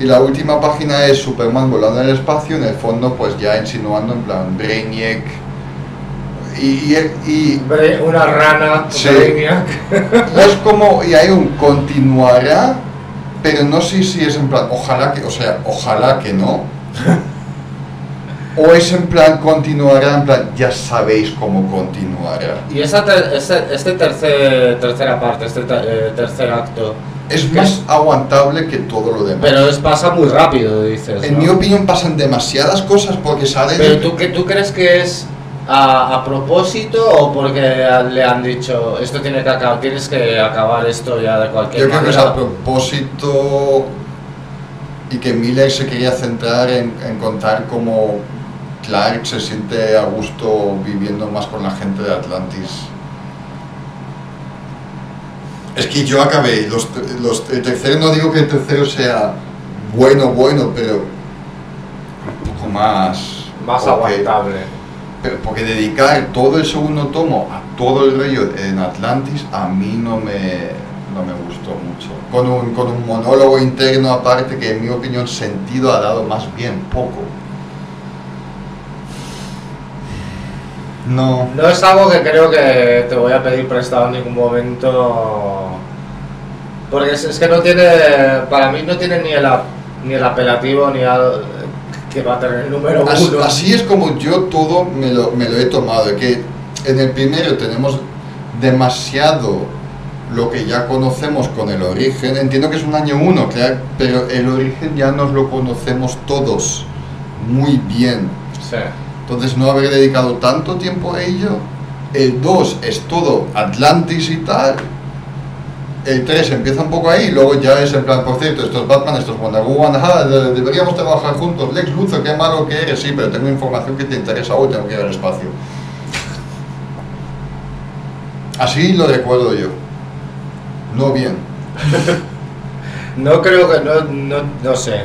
Y la última página es Superman volando en el espacio, en el fondo pues ya insinuando en plan Brainiac. Y, y, y- Bre- Una rana, Sí. Brainiac. y es como, y hay un continuará, pero no sé si es en plan, ojalá que, o sea, ojalá que no. O es en plan, continuará, en plan, ya sabéis cómo continuará. Y esa ter- ese- este tercer, tercera parte, este ter- eh, tercer acto, Es ¿Qué? más aguantable que todo lo demás. pero es, pasa muy rápido, dices. en ¿no? mi opinión pasan demasiadas cosas porque sale... Pero tú, que, ¿tú crees que es a, a propósito o porque le han dicho esto tiene que acabar, tienes que acabar esto ya de cualquier Yo creo que es a propósito y que Miller se quería centrar en, en contar cómo Clark se siente a gusto viviendo más con la gente de Atlantis. Es que yo acabé, los, los- el tercero no digo que el tercero sea bueno, bueno, pero un poco más... Más aguantable. Pero porque dedicar todo el segundo tomo a todo el rollo en Atlantis a mí no me, no me gustó mucho. Con un, con un monólogo interno aparte que en mi opinión sentido ha dado más bien poco. No. No es algo que creo que te voy a pedir prestado en ningún momento. Porque es, es que no tiene, para mí no tiene ni el, ni el apelativo ni al, que va a tener el número Así, uno. así es como yo todo me lo, me lo he tomado, que en el primero tenemos demasiado lo que ya conocemos con el origen. Entiendo que es un año uno, claro, pero el origen ya nos lo conocemos todos muy bien. Sí. Entonces no haber dedicado tanto tiempo a ello. El 2 es todo Atlantis y tal. El 3 empieza un poco ahí, luego ya es en plan, por cierto, esto es Batman, esto es Wonder Woman, ajá, de- deberíamos trabajar juntos. Lex Luthor, qué malo que eres, sí, pero tengo información que te interesa hoy, tengo que ir al espacio. Así lo recuerdo yo. No bien. (laughs) No creo que, no, no, no sé.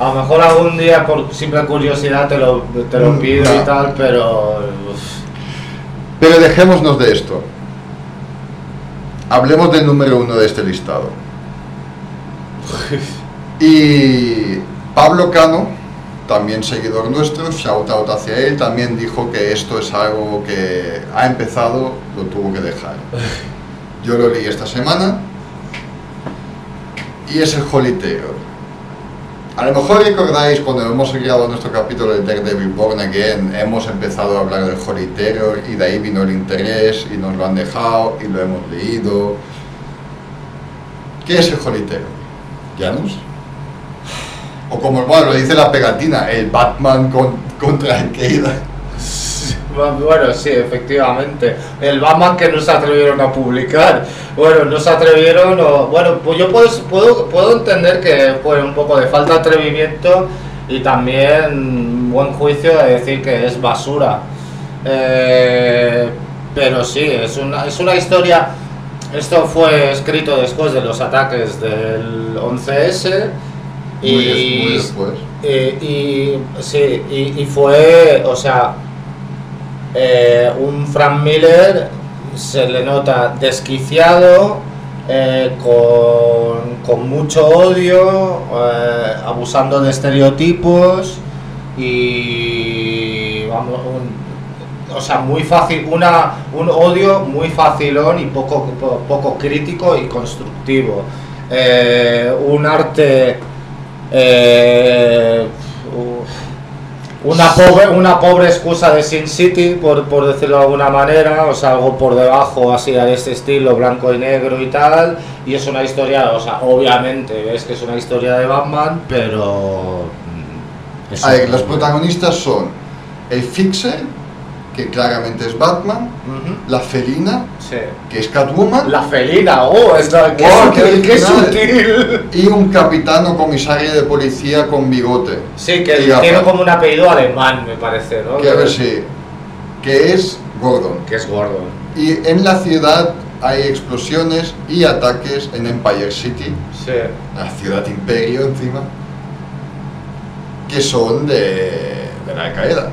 A lo mejor algún día por simple curiosidad te lo, te lo Mm, pido no. y tal, pero... uf, Pero dejémonos de esto. Hablemos del número uno de este listado. (laughs) Y Pablo Cano, también seguidor nuestro, shout out hacia él, también dijo que esto es algo que ha empezado, lo tuvo que dejar. (laughs) Yo lo leí esta semana y es el Holy Terror. A lo mejor recordáis cuando hemos grabado nuestro capítulo de Daredevil Born Again, hemos empezado a hablar del Holy Terror y de ahí vino el interés y nos lo han dejado y lo hemos leído. ¿Qué es el Holy Terror? ¿Janus? O como bueno, lo dice la pegatina, el Batman con, contra el Keida. Bueno, sí, efectivamente. El Batman que no se atrevieron a publicar. Bueno, no se atrevieron o... Bueno, pues yo puedo, puedo, puedo entender que fue un poco de falta de atrevimiento y también buen juicio de decir que es basura. Eh, pero sí, es una, es una historia. Esto fue escrito después de los ataques del 11S. Y, Muy des- muy después. eh, y, sí, y, y fue, o sea, eh, un Frank Miller se le nota desquiciado, eh, con, con mucho odio, eh, abusando de estereotipos y vamos, un- o sea, muy fácil, una, un odio muy facilón y poco, po- poco crítico y constructivo. Un arte una pobre, una pobre excusa de Sin City, por, por decirlo de alguna manera, o sea, algo por debajo, así de este estilo, blanco y negro y tal, y es una historia, o sea, obviamente, ves que es una historia de Batman, pero... mm, ver, los protagonistas son el Fixer, que claramente es Batman, la Felina, Sí. que es Catwoman, La felina, oh, es la, qué, Oh, sutil, qué y un capitán o comisario de policía con bigote. Sí, que tiene como un apellido alemán, me parece, ¿no? Que a ver si. que es Gordon. Que es Gordon. Y en la ciudad hay explosiones y ataques en Empire City, Sí. la ciudad imperio encima, que son de, de la Al-Qaeda,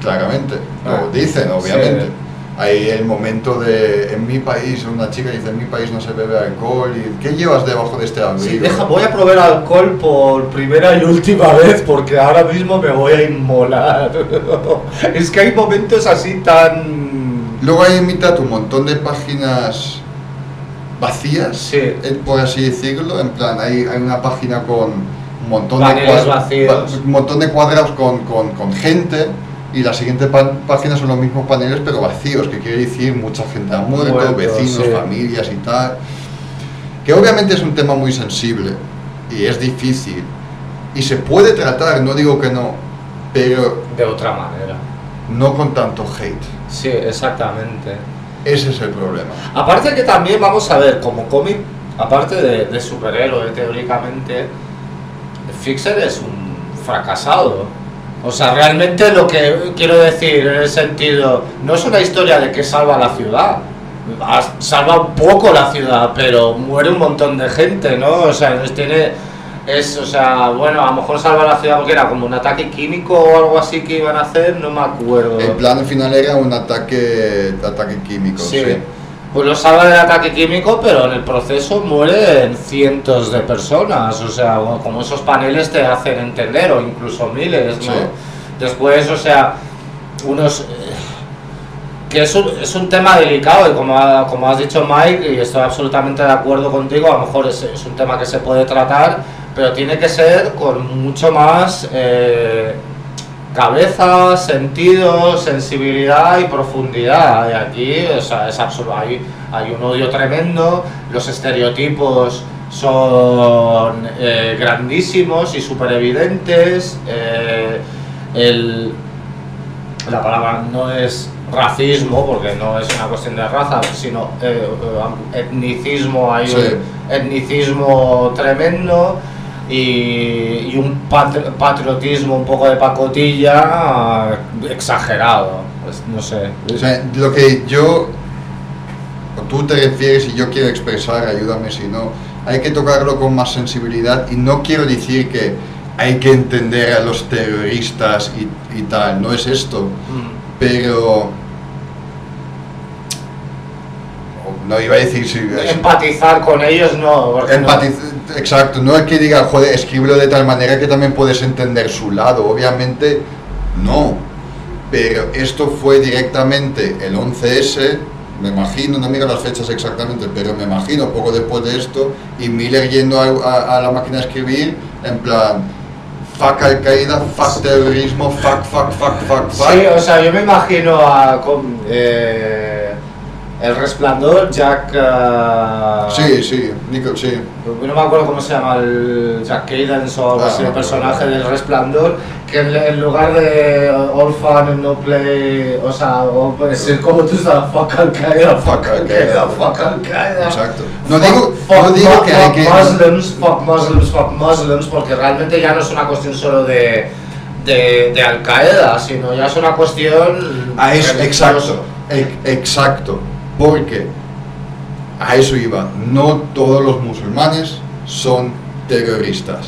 claramente. Ah, Lo dicen, obviamente. sí. Hay el momento de, en mi país, una chica dice, en mi país no se bebe alcohol, y ¿qué llevas debajo de este abrigo? Sí, deja, voy a probar alcohol por primera y última vez porque ahora mismo me voy a inmolar. (laughs) es que hay momentos así tan... Luego hay en mitad un montón de páginas vacías, Sí. eh, por así decirlo. En plan, hay, hay una página con un montón de vacíos. un montón de cuadrados con, con- con gente. Y la siguiente página son los mismos paneles pero vacíos, que quiere decir mucha gente ha muerto, Muerto, vecinos, sí. familias y tal. Que obviamente es un tema muy sensible y es difícil. Y se puede tratar, no digo que no, pero De otra manera. no con tanto hate. Sí, exactamente. Ese es el problema. Aparte que también, vamos a ver, como cómic, aparte de, de superhéroe teóricamente, Fixer es un fracasado. O sea, realmente lo que quiero decir en el sentido, no es una historia de que salva la ciudad. Salva un poco la ciudad, pero muere un montón de gente, ¿no? O sea, es- tiene... Es, o sea, bueno, a lo mejor salva la ciudad porque era como un ataque químico o algo así que iban a hacer, no me acuerdo. El plan final era un ataque, ataque químico. Sí. Sí. Pues lo salva del ataque químico, pero en el proceso mueren cientos de personas. O sea, como esos paneles te hacen entender, o incluso miles, ¿no? Sí. Después, o sea, unos. eh, que es un, es un tema delicado y como, ha- como has dicho Mike, y estoy absolutamente de acuerdo contigo, a lo mejor es, es un tema que se puede tratar, pero tiene que ser con mucho más eh, cabeza, sentido, sensibilidad y profundidad. Y aquí, o sea, es absurdo. Hay, hay un odio tremendo, los estereotipos son eh, grandísimos y súper evidentes. eh, el, la palabra no es racismo, porque no es una cuestión de raza, sino eh, etnicismo, hay Sí. un etnicismo tremendo y, y un patri- patriotismo un poco de pacotilla exagerado, pues, no sé. O sea, lo que yo, o tú te refieres y yo quiero expresar, ayúdame si no, hay que tocarlo con más sensibilidad y no quiero decir que hay que entender a los terroristas y, y tal, no es esto, Mm. pero... No iba a decir si... Empatizar con ellos no, porque no- Empatiz- Exacto, no es que diga, joder, escríbelo de tal manera que también puedes entender su lado, obviamente no. Pero esto fue directamente el 11S, me imagino, no miro las fechas exactamente, pero me imagino poco después de esto, y Miller yendo a, a- a la máquina de escribir en plan, fuck Al Qaeda, fuck terrorismo, fuck, fuck, fuck, fuck, fuck. Sí, o sea, yo me imagino a con- eh, El Resplandor, Jack... eh, Sí, sí, Nico, sí. No me acuerdo cómo se llama el Jack Cadence o algo Ah, así, el personaje del Resplandor, que en, en lugar de All Fun and No Play, o sea, o es como tú sabes, fuck Al Qaeda, fuck Al Qaeda, fuck Al Qaeda. Exacto. No digo, fuck- no digo fuck- que hay que... Muslims, fuck Muslims, fuck Muslims, porque realmente ya no es una cuestión solo de, de, de Al Qaeda, sino ya es una cuestión. Ah, es, exacto, e- exacto, porque a eso iba, no todos los musulmanes son terroristas.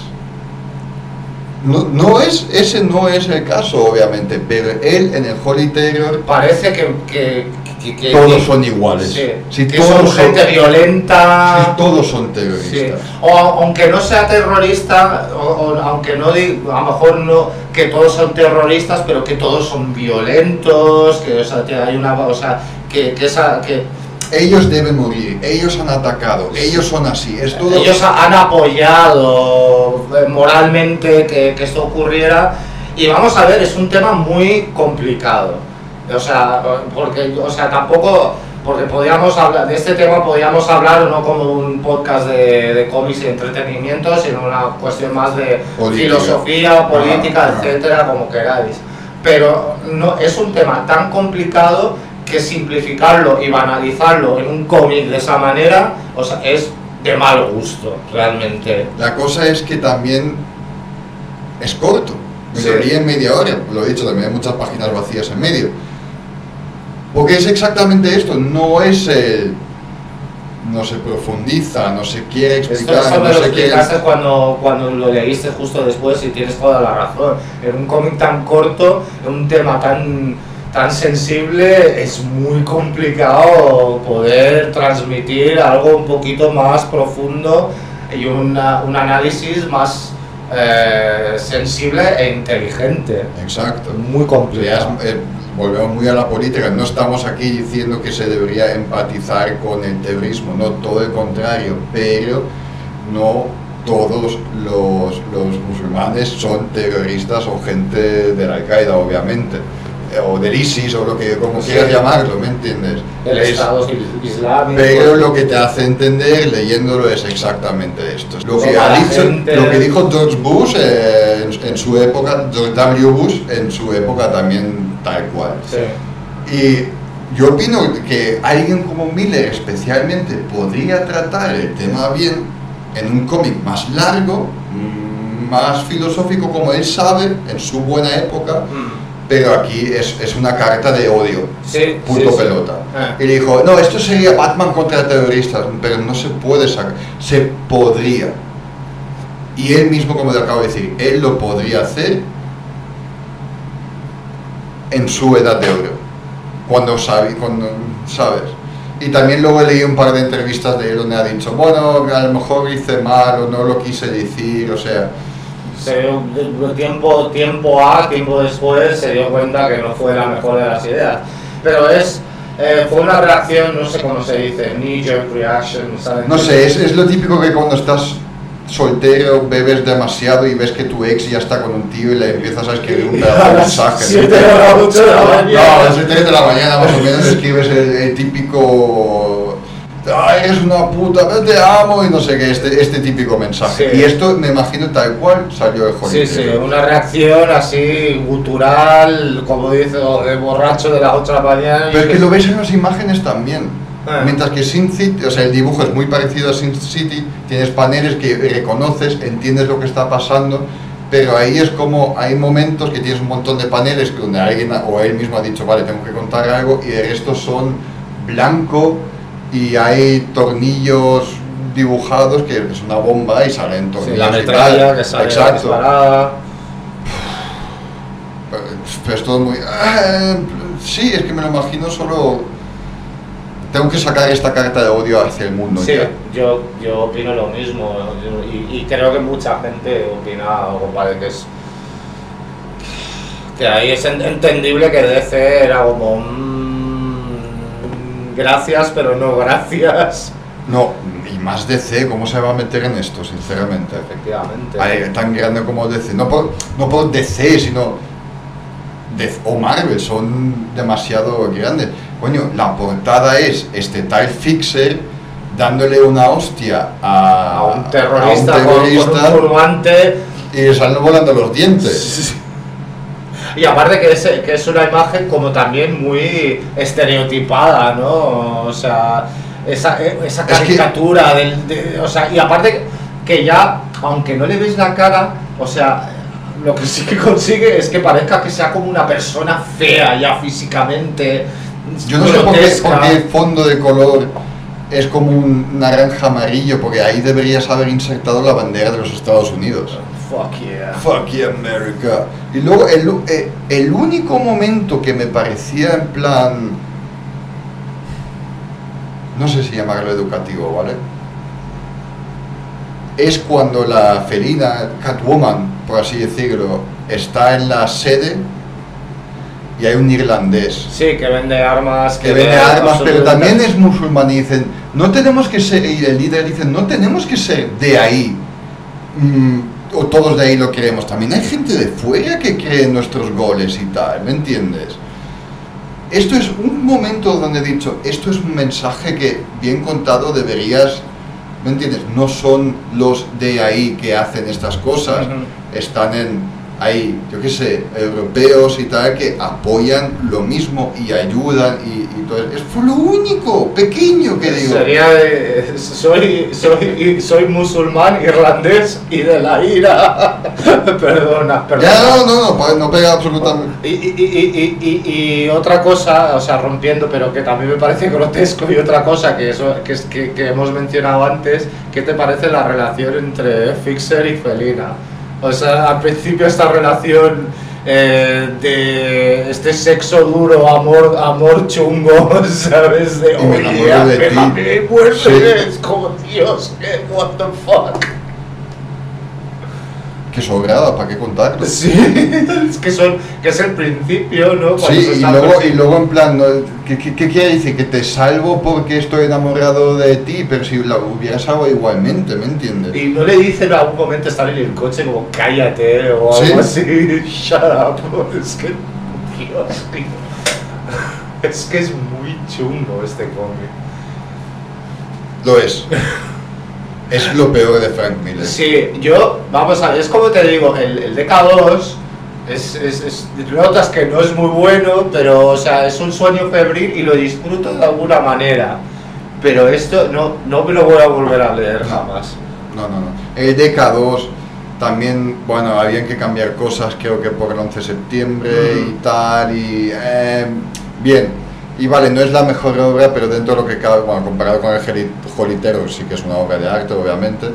No, no es, ese no es el caso, obviamente, pero él en el Holy Terror Parece que. que, que- que- todos son iguales. Sí, Si que todos son son- gente violenta. Sí, todos son Sí. terroristas. O aunque no sea terrorista, o, o aunque no di- a lo mejor no que todos son terroristas, pero que todos son violentos, que o sea, que hay una, o sea, que, que esa, que Ellos deben morir, ellos han atacado, ellos son así, es todo... ellos ha- han apoyado eh, moralmente que, que esto ocurriera y vamos a ver, es un tema muy complicado. O sea, porque, o sea, tampoco, porque podíamos hablar, de este tema podíamos hablar no como un podcast de, de cómics y entretenimiento, sino una cuestión más de Política. filosofía, política, ajá. etcétera, como queráis. Pero no, es un tema tan complicado que simplificarlo y banalizarlo en un cómic de esa manera, o sea, es de mal gusto, realmente. La cosa es que también es corto. Me Sí. lo leí en media hora, lo he dicho, también hay muchas páginas vacías en medio. Porque es exactamente esto, no es el... No se profundiza, no se quiere explicar, esto no lo se quiere... explicaste cuando, cuando lo leíste justo después y tienes toda la razón. En un cómic tan corto, en un tema tan, tan sensible, es muy complicado poder transmitir algo un poquito más profundo y una- un análisis más eh, sensible e inteligente. Exacto. Muy complicado. es- eh, volvemos muy a la política, no estamos aquí diciendo que se debería empatizar con el terrorismo, no todo el contrario, pero no todos los, los musulmanes son terroristas o gente de la Al-Qaeda, obviamente, o del ISIS o lo que como Sí. quieras llamarlo, ¿me entiendes? El Es- Estado Islámico. pero lo que te hace entender leyéndolo es exactamente esto. Lo que, ha dicho, gente- lo que dijo George Bush eh, en, en su época, George W. Bush en su época también tal cual. Sí. Y yo opino que alguien como Miller especialmente podría tratar el tema bien en un cómic más largo, mm, más filosófico como él sabe en su buena época, Mm. Pero aquí es, es una carta de odio. Sí, Punto sí, sí. pelota. Ah. Y dijo, no, esto sería Batman contra terroristas, pero no se puede sacar, se podría. Y él mismo, como te acabo de decir, él lo podría hacer en su edad de oro, cuando, sabe, cuando sabes. Y también luego leí un par de entrevistas de él donde ha dicho, bueno, a lo mejor hice mal o no lo quise decir, o sea, se dio- tiempo, tiempo A, tiempo después, se dio cuenta que no fue la mejor de las ideas. Pero es, eh, fue una reacción, no sé cómo se dice, knee jerk reaction, ¿sabes? No sé, es, es lo típico que cuando estás soltero bebes demasiado y ves que tu ex ya está con un tío y le empiezas a escribir un (laughs) mensaje. siete de la la No, mañana. a las 7 de la mañana más o menos escribes el, el típico... Ay, eres una puta, te amo y no sé qué, este, este típico mensaje. Sí. Y esto me imagino tal cual salió de Sí, Hollywood. sí, una reacción así gutural, como dice, de borracho de las 8 de la mañana. Pero es que lo ves en las imágenes también. Ah. Mientras que Sin City, o sea, el dibujo es muy parecido a Sin City, tienes paneles que reconoces, entiendes lo que está pasando, pero ahí es como hay momentos que tienes un montón de paneles donde alguien o él mismo ha dicho, vale, tengo que contar algo, y el resto son blanco y hay tornillos dibujados que es una bomba y salen Sí, tornillos. la y metralla que sale Exacto. disparada. Pero es todo muy... ah, sí, es que me lo imagino solo... Tengo que sacar esta carta de odio hacia el mundo. Sí, ya. yo, yo opino lo mismo y, y creo que mucha gente opina algo parece que es que ahí es en- entendible que DC era como mm, gracias pero no gracias No, y más DC, ¿cómo se va a meter en esto, sinceramente? efectivamente tan grande como DC. No por, no por DC, sino... O Marvel, son demasiado grandes. Coño, la portada es este tal Fixer dándole una hostia a, a un terrorista, a un con- terrorista con, un turbante y le salen volando los dientes. Y aparte que es, que es una imagen como también muy estereotipada, ¿no? O sea, esa, esa Es que- caricatura del... de- o sea, y aparte que ya, aunque no le ves la cara, o sea, lo que sí que consigue es que parezca que sea como una persona fea ya físicamente. Yo no sé por qué, por qué el fondo de color es como un naranja amarillo, porque ahí deberías haber insertado la bandera de los Estados Unidos. Fuck yeah. Fuck yeah, America. Y luego el, eh, el único momento que me parecía en plan... No sé si llamarlo educativo, ¿vale? Es cuando la felina, Catwoman, por así decirlo, está en la sede y hay un irlandés Sí, que vende armas. que vende armas, pero también es musulmán y dicen, no tenemos que ser, y el líder dice, no tenemos que ser de ahí, mm, o todos de ahí lo queremos, también hay gente de fuera que cree en nuestros goles y tal, ¿me entiendes? Esto es un momento donde he dicho, esto es un mensaje que bien contado deberías, ¿me entiendes? No son los de ahí que hacen estas cosas, están en hay, yo qué sé, europeos y tal que apoyan lo mismo y ayudan y, y todo. Es fue lo único pequeño que digo. Sería de, soy, soy, soy musulmán, irlandés y de la ira. (laughs) perdona, perdona. Ya, no, no, no, no pega absolutamente. Y, y, y, otra cosa, o sea, rompiendo, pero que también me parece grotesco, y otra cosa que, eso, que, que, que hemos mencionado antes, ¿qué te parece la relación entre Fixer y Felina? O sea, al principio esta relación eh, de este sexo duro, amor, amor chungo, (laughs) ¿sabes? De, me oye, enamoro de ti". pégame, muérdeme", Sí. es como, Dios, ¿qué? what the fuck. Que sobrada, ¿para qué contarlo? Sí, es que, son, que es el principio, ¿no? Cuando Sí, y luego, y luego en plan, ¿no? ¿qué, qué, qué quiere decir? Que te salvo porque estoy enamorado de ti, pero si la hubiera salvado igualmente, ¿me entiendes? Y no le dicen a algún momento estar en el coche como cállate o Sí. algo así, (laughs) shut up. Es que, Dios, tío. Es que es muy chungo este cómic. Lo es. (laughs) Es lo peor de Frank Miller. Sí, yo, vamos a ver, es como te digo, el, el DK2 es, es, es- notas que no es muy bueno, pero o sea, es un sueño febril y lo disfruto de alguna manera. Pero esto no, no me lo voy a volver a leer jamás. No, no, no. El DK2 también, bueno, habían que cambiar cosas, creo que por el 11 de septiembre y tal, y eh, bien. Y vale, no es la mejor obra, pero dentro de lo que cabe, bueno, comparado con el Holy Terror, sí que es una obra de arte, obviamente,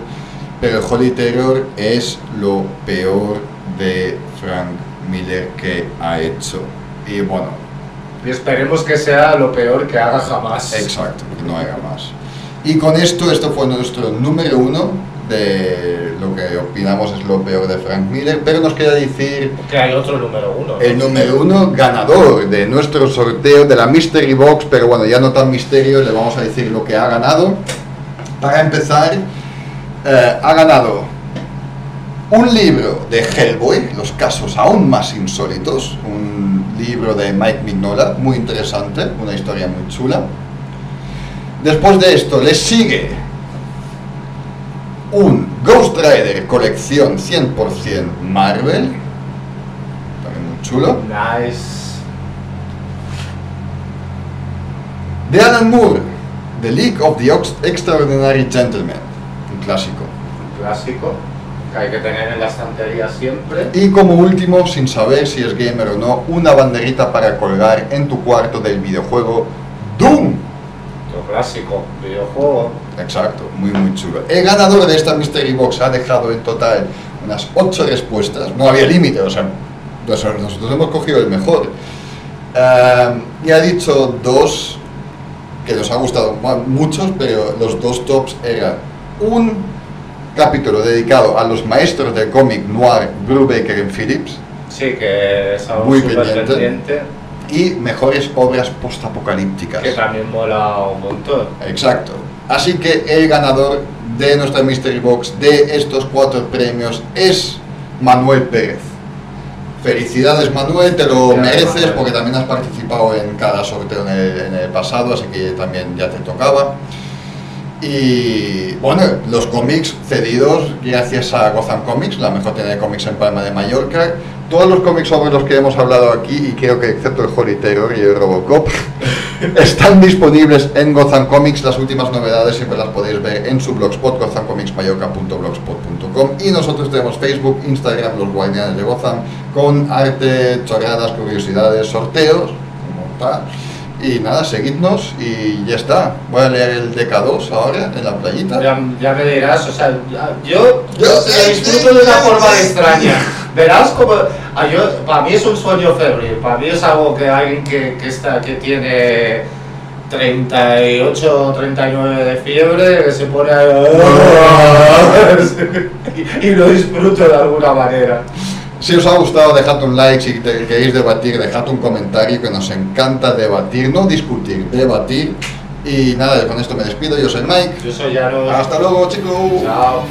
pero el Holy Terror es lo peor de Frank Miller que ha hecho. Y bueno, Y esperemos que sea lo peor que haga jamás. Exacto, que no haga más. Y con esto, esto fue nuestro número uno de lo que opinamos es lo peor de Frank Miller, pero nos queda decir Que hay otro número uno. ¿no? el número uno ganador de nuestro sorteo de la Mystery Box, pero bueno, ya no tan misterio, le vamos a decir lo que ha ganado. Para empezar, eh, ha ganado un libro de Hellboy, los casos aún más insólitos, un libro de Mike Mignola, muy interesante, una historia muy chula. Después de esto le sigue un Ghost Rider colección 100% Marvel, también muy chulo. Nice. De Alan Moore, The League of the Extraordinary Gentlemen, un clásico. Un clásico que hay que tener en la estantería siempre. Y como último, sin saber si es gamer o no, una banderita para colgar en tu cuarto del videojuego Doom. Clásico, videojuego. Exacto, muy muy chulo. El ganador de esta Mystery Box ha dejado en total unas 8 respuestas, no había límite, o sea, nosotros hemos cogido el mejor. Eh, y ha dicho dos que nos ha gustado mu- muchos, pero los dos tops eran un capítulo dedicado a los maestros del cómic noir Brubaker y Phillips Sí, que es algo Muy pendiente. pendiente. Y mejores obras postapocalípticas. Que también mola un montón. Exacto. Así que el ganador de nuestra Mystery Box de estos cuatro premios es Manuel Pérez. Felicidades Manuel, te lo mereces porque también has participado en cada sorteo en el, en el pasado, así que también ya te tocaba. Y bueno, los cómics cedidos gracias a Gotham Comics, la mejor tienda de cómics en Palma de Mallorca. Todos los cómics sobre los que hemos hablado aquí, y creo que excepto el Holy Terror y el Robocop, (laughs) Están disponibles en Gotham Comics. Las últimas novedades siempre las podéis ver en su blogspot, gothamcomicsmayoca.blogspot.com. Y nosotros tenemos Facebook, Instagram, los guardianes de Gotham, con arte, chorradas, curiosidades, sorteos, como tal. Y nada, seguidnos y ya está. Voy a leer el DK2 ahora en la playita. Ya, ya me dirás, o sea, yo, yo Yo- lo disfruto de una forma extraña. Verás como. ah, yo- para mí es un sueño febril, para mí es algo que alguien que, que, está, que tiene 38 o 39 de fiebre, que se pone a. y, (laughs) (laughs) y lo disfruto de alguna manera. Si os ha gustado, dejad un like. Si te- queréis debatir, dejad un comentario que nos encanta debatir, no discutir, debatir. Y nada, con esto me despido. Yo soy Mike. Yo soy Yaro. Hasta luego, chicos. Chao.